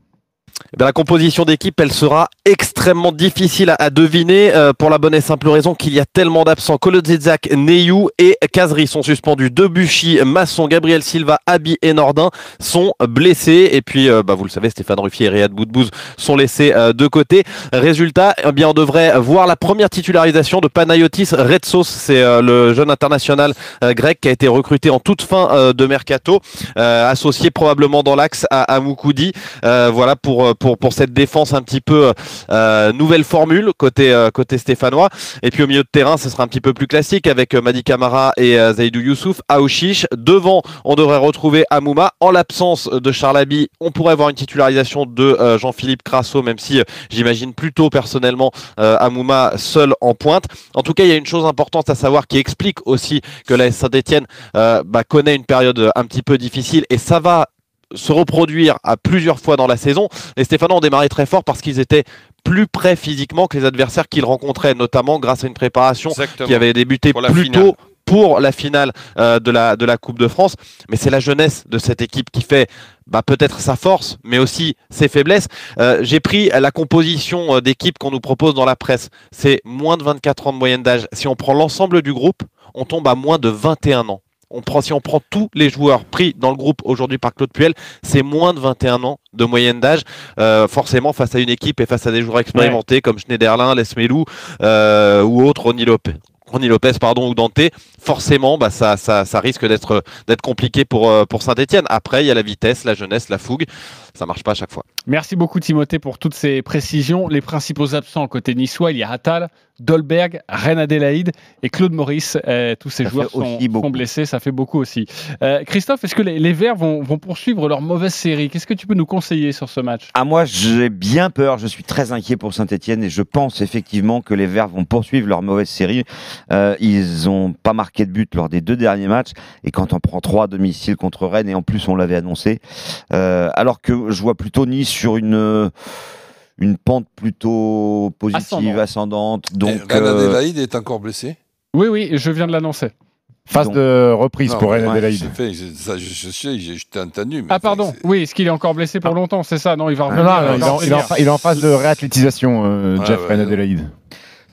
Eh la composition d'équipe, elle sera extrêmement difficile à, à deviner euh, pour la bonne et simple raison qu'il y a tellement d'absents. Kolodziejczak, Neyou et Kazri sont suspendus. Debuchy, Masson, Gabriel Silva, Abi et Nordin sont blessés. Et puis, euh, bah, vous le savez, Stéphane Ruffier et Riyad Boudbouz sont laissés euh, de côté. Résultat, eh bien, on devrait voir la première titularisation de Panayotis Retsos. C'est euh, le jeune international euh, grec qui a été recruté en toute fin euh, de mercato, associé probablement dans l'axe à, à Moukoudi. Voilà pour pour, pour, cette défense un petit peu euh, nouvelle formule côté, euh, côté stéphanois. Et puis au milieu de terrain, ce sera un petit peu plus classique avec euh, Madi Camara et euh, Zaidou Youssouf, Aouchiche. Devant, on devrait retrouver Amouma. En l'absence de Charlaby, on pourrait avoir une titularisation de euh, Jean-Philippe Crasso, même si j'imagine plutôt personnellement Amouma seul en pointe. En tout cas, il y a une chose importante à savoir qui explique aussi que la Saint-Etienne bah, connaît une période un petit peu difficile et ça va se reproduire à plusieurs fois dans la saison. Les Stéphanois ont démarré très fort parce qu'ils étaient plus près physiquement que les adversaires qu'ils rencontraient, notamment grâce à une préparation Exactement. qui avait débuté plus finale. tôt pour la finale euh, de, la, de la Coupe de France. Mais c'est la jeunesse de cette équipe qui fait bah, peut-être sa force, mais aussi ses faiblesses. Euh, J'ai pris la composition euh, d'équipe qu'on nous propose dans la presse. C'est moins de 24 ans de moyenne d'âge. Si on prend l'ensemble du groupe, on tombe à moins de 21 ans. On prend, si on prend tous les joueurs pris dans le groupe aujourd'hui par Claude Puel, c'est moins de 21 ans de moyenne d'âge. Euh, forcément, face à une équipe et face à des joueurs expérimentés comme Schneiderlin, Lesmelou euh, ou autres, Ronny Lopez. Ronny Lopez pardon ou Dante, forcément bah, ça, ça, ça risque d'être d'être compliqué pour, euh, pour Saint-Etienne. Après, il y a la vitesse, la jeunesse, la fougue. Ça marche pas à chaque fois. Merci beaucoup Timothée pour toutes ces précisions. Les principaux absents côté niçois, il y a Attal, Dolberg, Reine Adélaïde et Claude Maurice. Euh, tous ces Ça joueurs sont, sont blessés, ça fait beaucoup aussi. Euh, Christophe, est-ce que les, les Verts vont, vont poursuivre leur mauvaise série? Qu'est-ce que tu peux nous conseiller sur ce match? Ah moi j'ai bien peur, je suis très inquiet pour Saint-Etienne et je pense effectivement que les Verts vont poursuivre leur mauvaise série. Euh, ils ont pas marqué de but lors des deux derniers matchs et quand on prend trois à domicile contre Rennes et en plus on l'avait annoncé, euh, alors que je vois plutôt Nice sur une une pente plutôt positive, Ascendante. ascendante. Donc Reine euh, Adélaïde est encore blessé. Oui, oui, je viens de l'annoncer. Phase Donc- de reprise Non, pour Reine ouais, Adélaïde. fait- ça, je, je sais, j'ai- je t'ai entendu. mais Ah pardon, c'est- oui, est-ce qu'il est encore blessé pour longtemps? C'est ça Non, il va Non, revenir. non, non, il, est en, il est en- il est en phase de réathlétisation, euh, Ouais, Jeff ouais, Reine ouais. Adélaïde.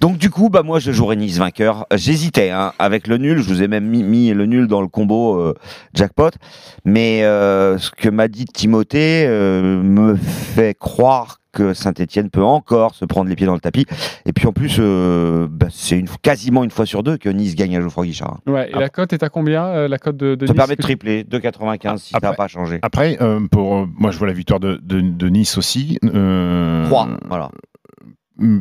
Donc du coup, bah moi je jouerai Nice vainqueur. J'hésitais hein, avec le nul, je vous ai même mis, mis le nul dans le combo euh, jackpot. Mais euh, ce que m'a dit Timothée euh, me fait croire que Saint-Etienne peut encore se prendre les pieds dans le tapis. Et puis en plus, euh, bah, c'est une, quasiment une fois sur deux que Nice gagne à Geoffroy Guichard. Ouais, et la cote est à combien euh, La cote de, de Ça Nice permet de tripler, 2,95 si ça n'a pas changé. Après, euh, pour, euh, moi je vois la victoire de, de- de Nice aussi. Euh, 3, voilà.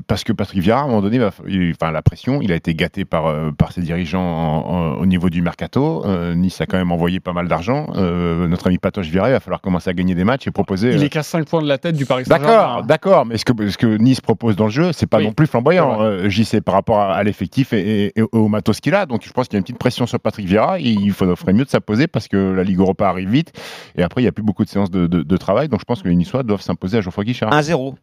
Parce que Patrick Vieira, à un moment donné, il- enfin, la pression, il a été gâté par, euh, par ses dirigeants en- en- au niveau du mercato. Euh, nice a quand même envoyé pas mal d'argent. Euh, notre ami Patoche Vieira, il va falloir commencer à gagner des matchs et proposer. Il est qu'à 5 points de la tête du Paris Saint-Germain. D'accord, d'accord, mais ce que, ce que Nice propose dans le jeu, c'est pas Oui, non plus flamboyant. Euh, sais par rapport à, à l'effectif et, et- et au matos qu'il a. Donc je pense qu'il y a une petite pression sur Patrick Vieira. et Il faudrait ferait mieux de s'imposer parce que la Ligue Europa arrive vite et après il n'y a plus beaucoup de séances de, de- de travail. Donc je pense que les Niçois doivent s'imposer à Geoffroy Guichard. 1-0.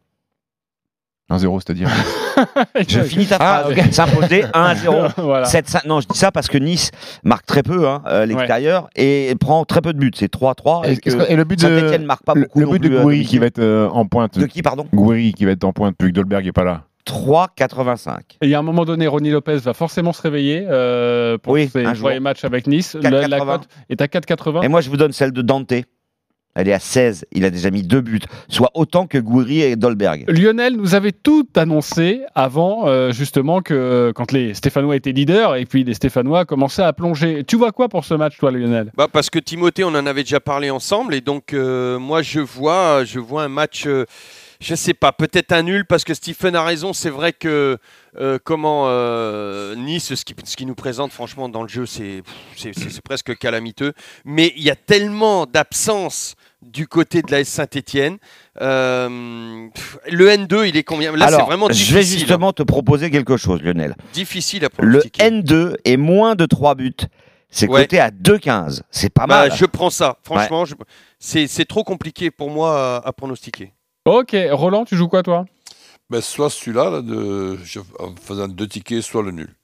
1-0, c'est-à-dire. Je finis ta Ah, phrase. S'imposer 1-0. Voilà. 7-5. Non, je dis ça parce que Nice marque très peu hein, à l'extérieur et prend très peu de buts. C'est 3-3. Et, et le but de Saint-Etienne marque pas le, beaucoup. le but de plus à Gouiri domicile. qui va être euh, en pointe. De qui, pardon? Gouiri qui va être en pointe vu que Dolberg est pas là. 3,85. Et il y a un moment donné, Ronny Lopez va forcément se réveiller euh, pour Oui, ses matchs avec Nice. La, la 4,80. cote est à 4,80. Et moi, je vous donne celle de Dante. Elle est à 16. Il a déjà mis deux buts, soit autant que Gouiri et Dolberg. Lionel nous avait tout annoncé avant, euh, justement, que quand les Stéphanois étaient leaders et puis les Stéphanois commençaient à plonger. Tu vois quoi pour ce match, toi, Lionel? Bah parce que Timothée, on en avait déjà parlé ensemble et donc euh, moi je vois, je vois un match, euh, je sais pas, peut-être un nul parce que Stephen a raison. C'est vrai que euh, comment euh, Nice, ce qui, ce qui nous présente franchement dans le jeu, c'est presque calamiteux. Mais il y a tellement d'absence du côté de la Saint-Etienne. le N2, il est combien? Là, c'est vraiment je difficile. vais justement te proposer quelque chose, Lionel. Difficile à Le pronostiquer. N2 est moins de 3 buts. C'est Ouais. coté à 2,15. C'est pas Bah, mal. je prends ça. Franchement, je- c'est c'est trop compliqué pour moi à, à pronostiquer. Ok, Roland, tu joues quoi, toi? Ben, soit celui-là, là, de, je- en faisant deux tickets, soit le nul.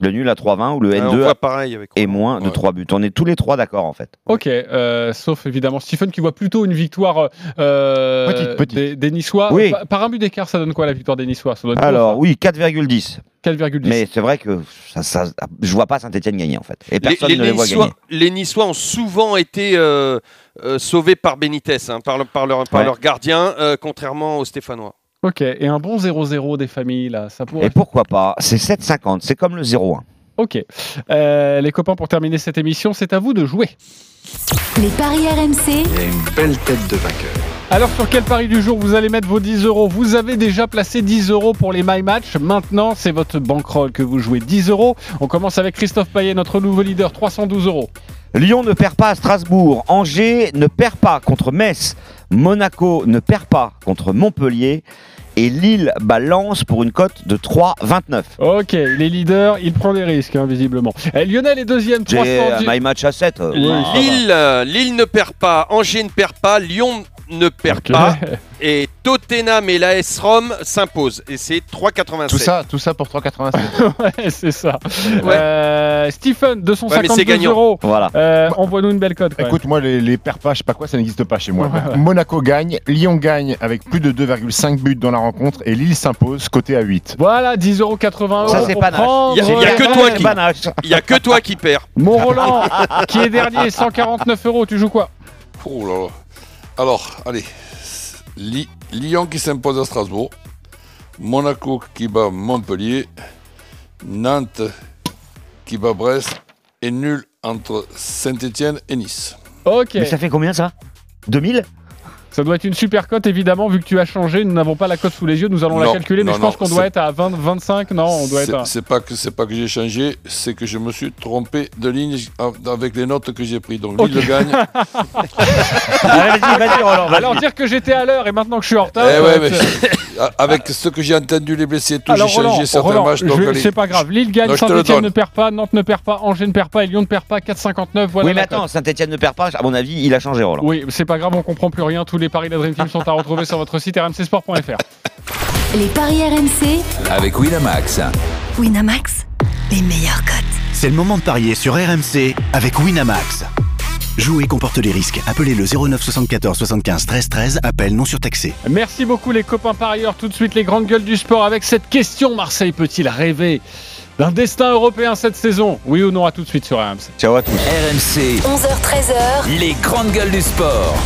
Le nul à 3,20 ou le Ouais, on N2 voit pareil avec est moins de 3 buts. On est tous les trois d'accord, en fait. Ok, euh, sauf évidemment Stephen qui voit plutôt une victoire euh, Petite, petite. Des, des Niçois. Oui. Par, par un but d'écart, ça donne quoi la victoire des Niçois? Ça Alors, ça? oui, 4,10. 4,10. Mais c'est vrai que ça, ça, je vois pas Saint-Etienne gagner, en fait. Et Les, personne les ne les voit Niçois, gagner. les Niçois ont souvent été euh, euh, sauvés par Benitez, hein, par, le- par leur, par Ouais. leur gardien, euh, contrairement aux Stéphanois. Ok, et un bon 0-0 des familles, là, ça pourrait. Et pourquoi pas C'est 7,50. C'est comme le 0,1. Ok. Euh, les copains, pour terminer cette émission, c'est à vous de jouer. Les paris RMC, Il y a une belle tête de vainqueur. Alors sur quel pari du jour vous allez mettre vos 10 euros? Vous avez déjà placé 10 euros pour les My Match. Maintenant, c'est votre bankroll que vous jouez 10 euros. On commence avec Christophe Payet, notre nouveau leader, 312 euros. Lyon ne perd pas à Strasbourg. Angers ne perd pas contre Metz. Monaco ne perd pas contre Montpellier. Et Lille balance pour une cote de 3,29. Ok, les leaders, il prend des risques, hein, visiblement. Eh, Lionel est deuxième, J'ai 310. un my match à 7. euh, Lille, euh, Lille ne perd pas, Angers ne perd pas, Lyon ne perd pas. Et Tottenham et l'AS Rome s'imposent. Et c'est 3,87. Tout ça, tout ça pour 3,87. ouais, c'est ça. Euh, Stephen, Ouais, mais 252 c'est gagnant. euros. Voilà. Euh, Envoie-nous une belle cote. Écoute, moi, les, les perds pas, je sais pas quoi, ça n'existe pas chez moi. Ouais, ouais. Monaco gagne, Lyon gagne avec plus de 2,5 buts dans la rencontre et Lille s'impose côté à 8. Voilà, 10,80 euros. Ça, c'est Il a- que toi qui- Panache. Il n'y a que toi qui perds. Mon Roland, qui est dernier, 149 euros. Tu joues quoi? Oh là là. Alors, allez. Li- Lyon qui s'impose à Strasbourg. Monaco qui bat Montpellier. Nantes qui bat Brest. Et nul entre Saint-Etienne et Nice. Ok. Mais ça fait combien ça? 2000 Ça doit être une super cote, évidemment, vu que tu as changé. Nous n'avons pas la cote sous les yeux. Nous allons la Non, calculer, mais je pense qu'on doit être à 20, 25. Non, on doit être à. C'est pas que c'est pas que j'ai changé, c'est que je me suis trompé de ligne avec les notes que j'ai prises. Donc Ok. Lille gagne. Allez, vas-y, vas-y, Roland. Alors dire que j'étais à l'heure et maintenant que je suis en retard. Eh ouais, être- mais avec ce que j'ai entendu, les blessés, tout, j'ai changé certains Roland, matchs. c'est pas grave. Lille gagne, le Saint-Etienne ne perd pas, Nantes ne perd pas, Angers ne perd pas et Lyon ne perd pas. 4,59. Voilà oui, mais attends. Saint-Etienne ne perd pas. À mon avis, il a changé, Roland. Oui, c'est pas grave, on comprend plus rien. Tous les paris de la Dream Team sont à retrouver sur votre site rmcsport.fr. Les paris RMC, Avec Winamax. Winamax, les meilleurs cotes. C'est le moment de parier sur RMC avec Winamax. Jouer comporte les risques. Appelez le 09 74 75 13 13. Appel non surtaxé. Merci beaucoup les copains parieurs. Tout de suite les grandes gueules du sport avec cette question. Marseille peut-il rêver d'un destin européen cette saison? Oui ou non? À tout de suite sur RMC. Ciao à tous. RMC, 11h-13h, les grandes gueules du sport.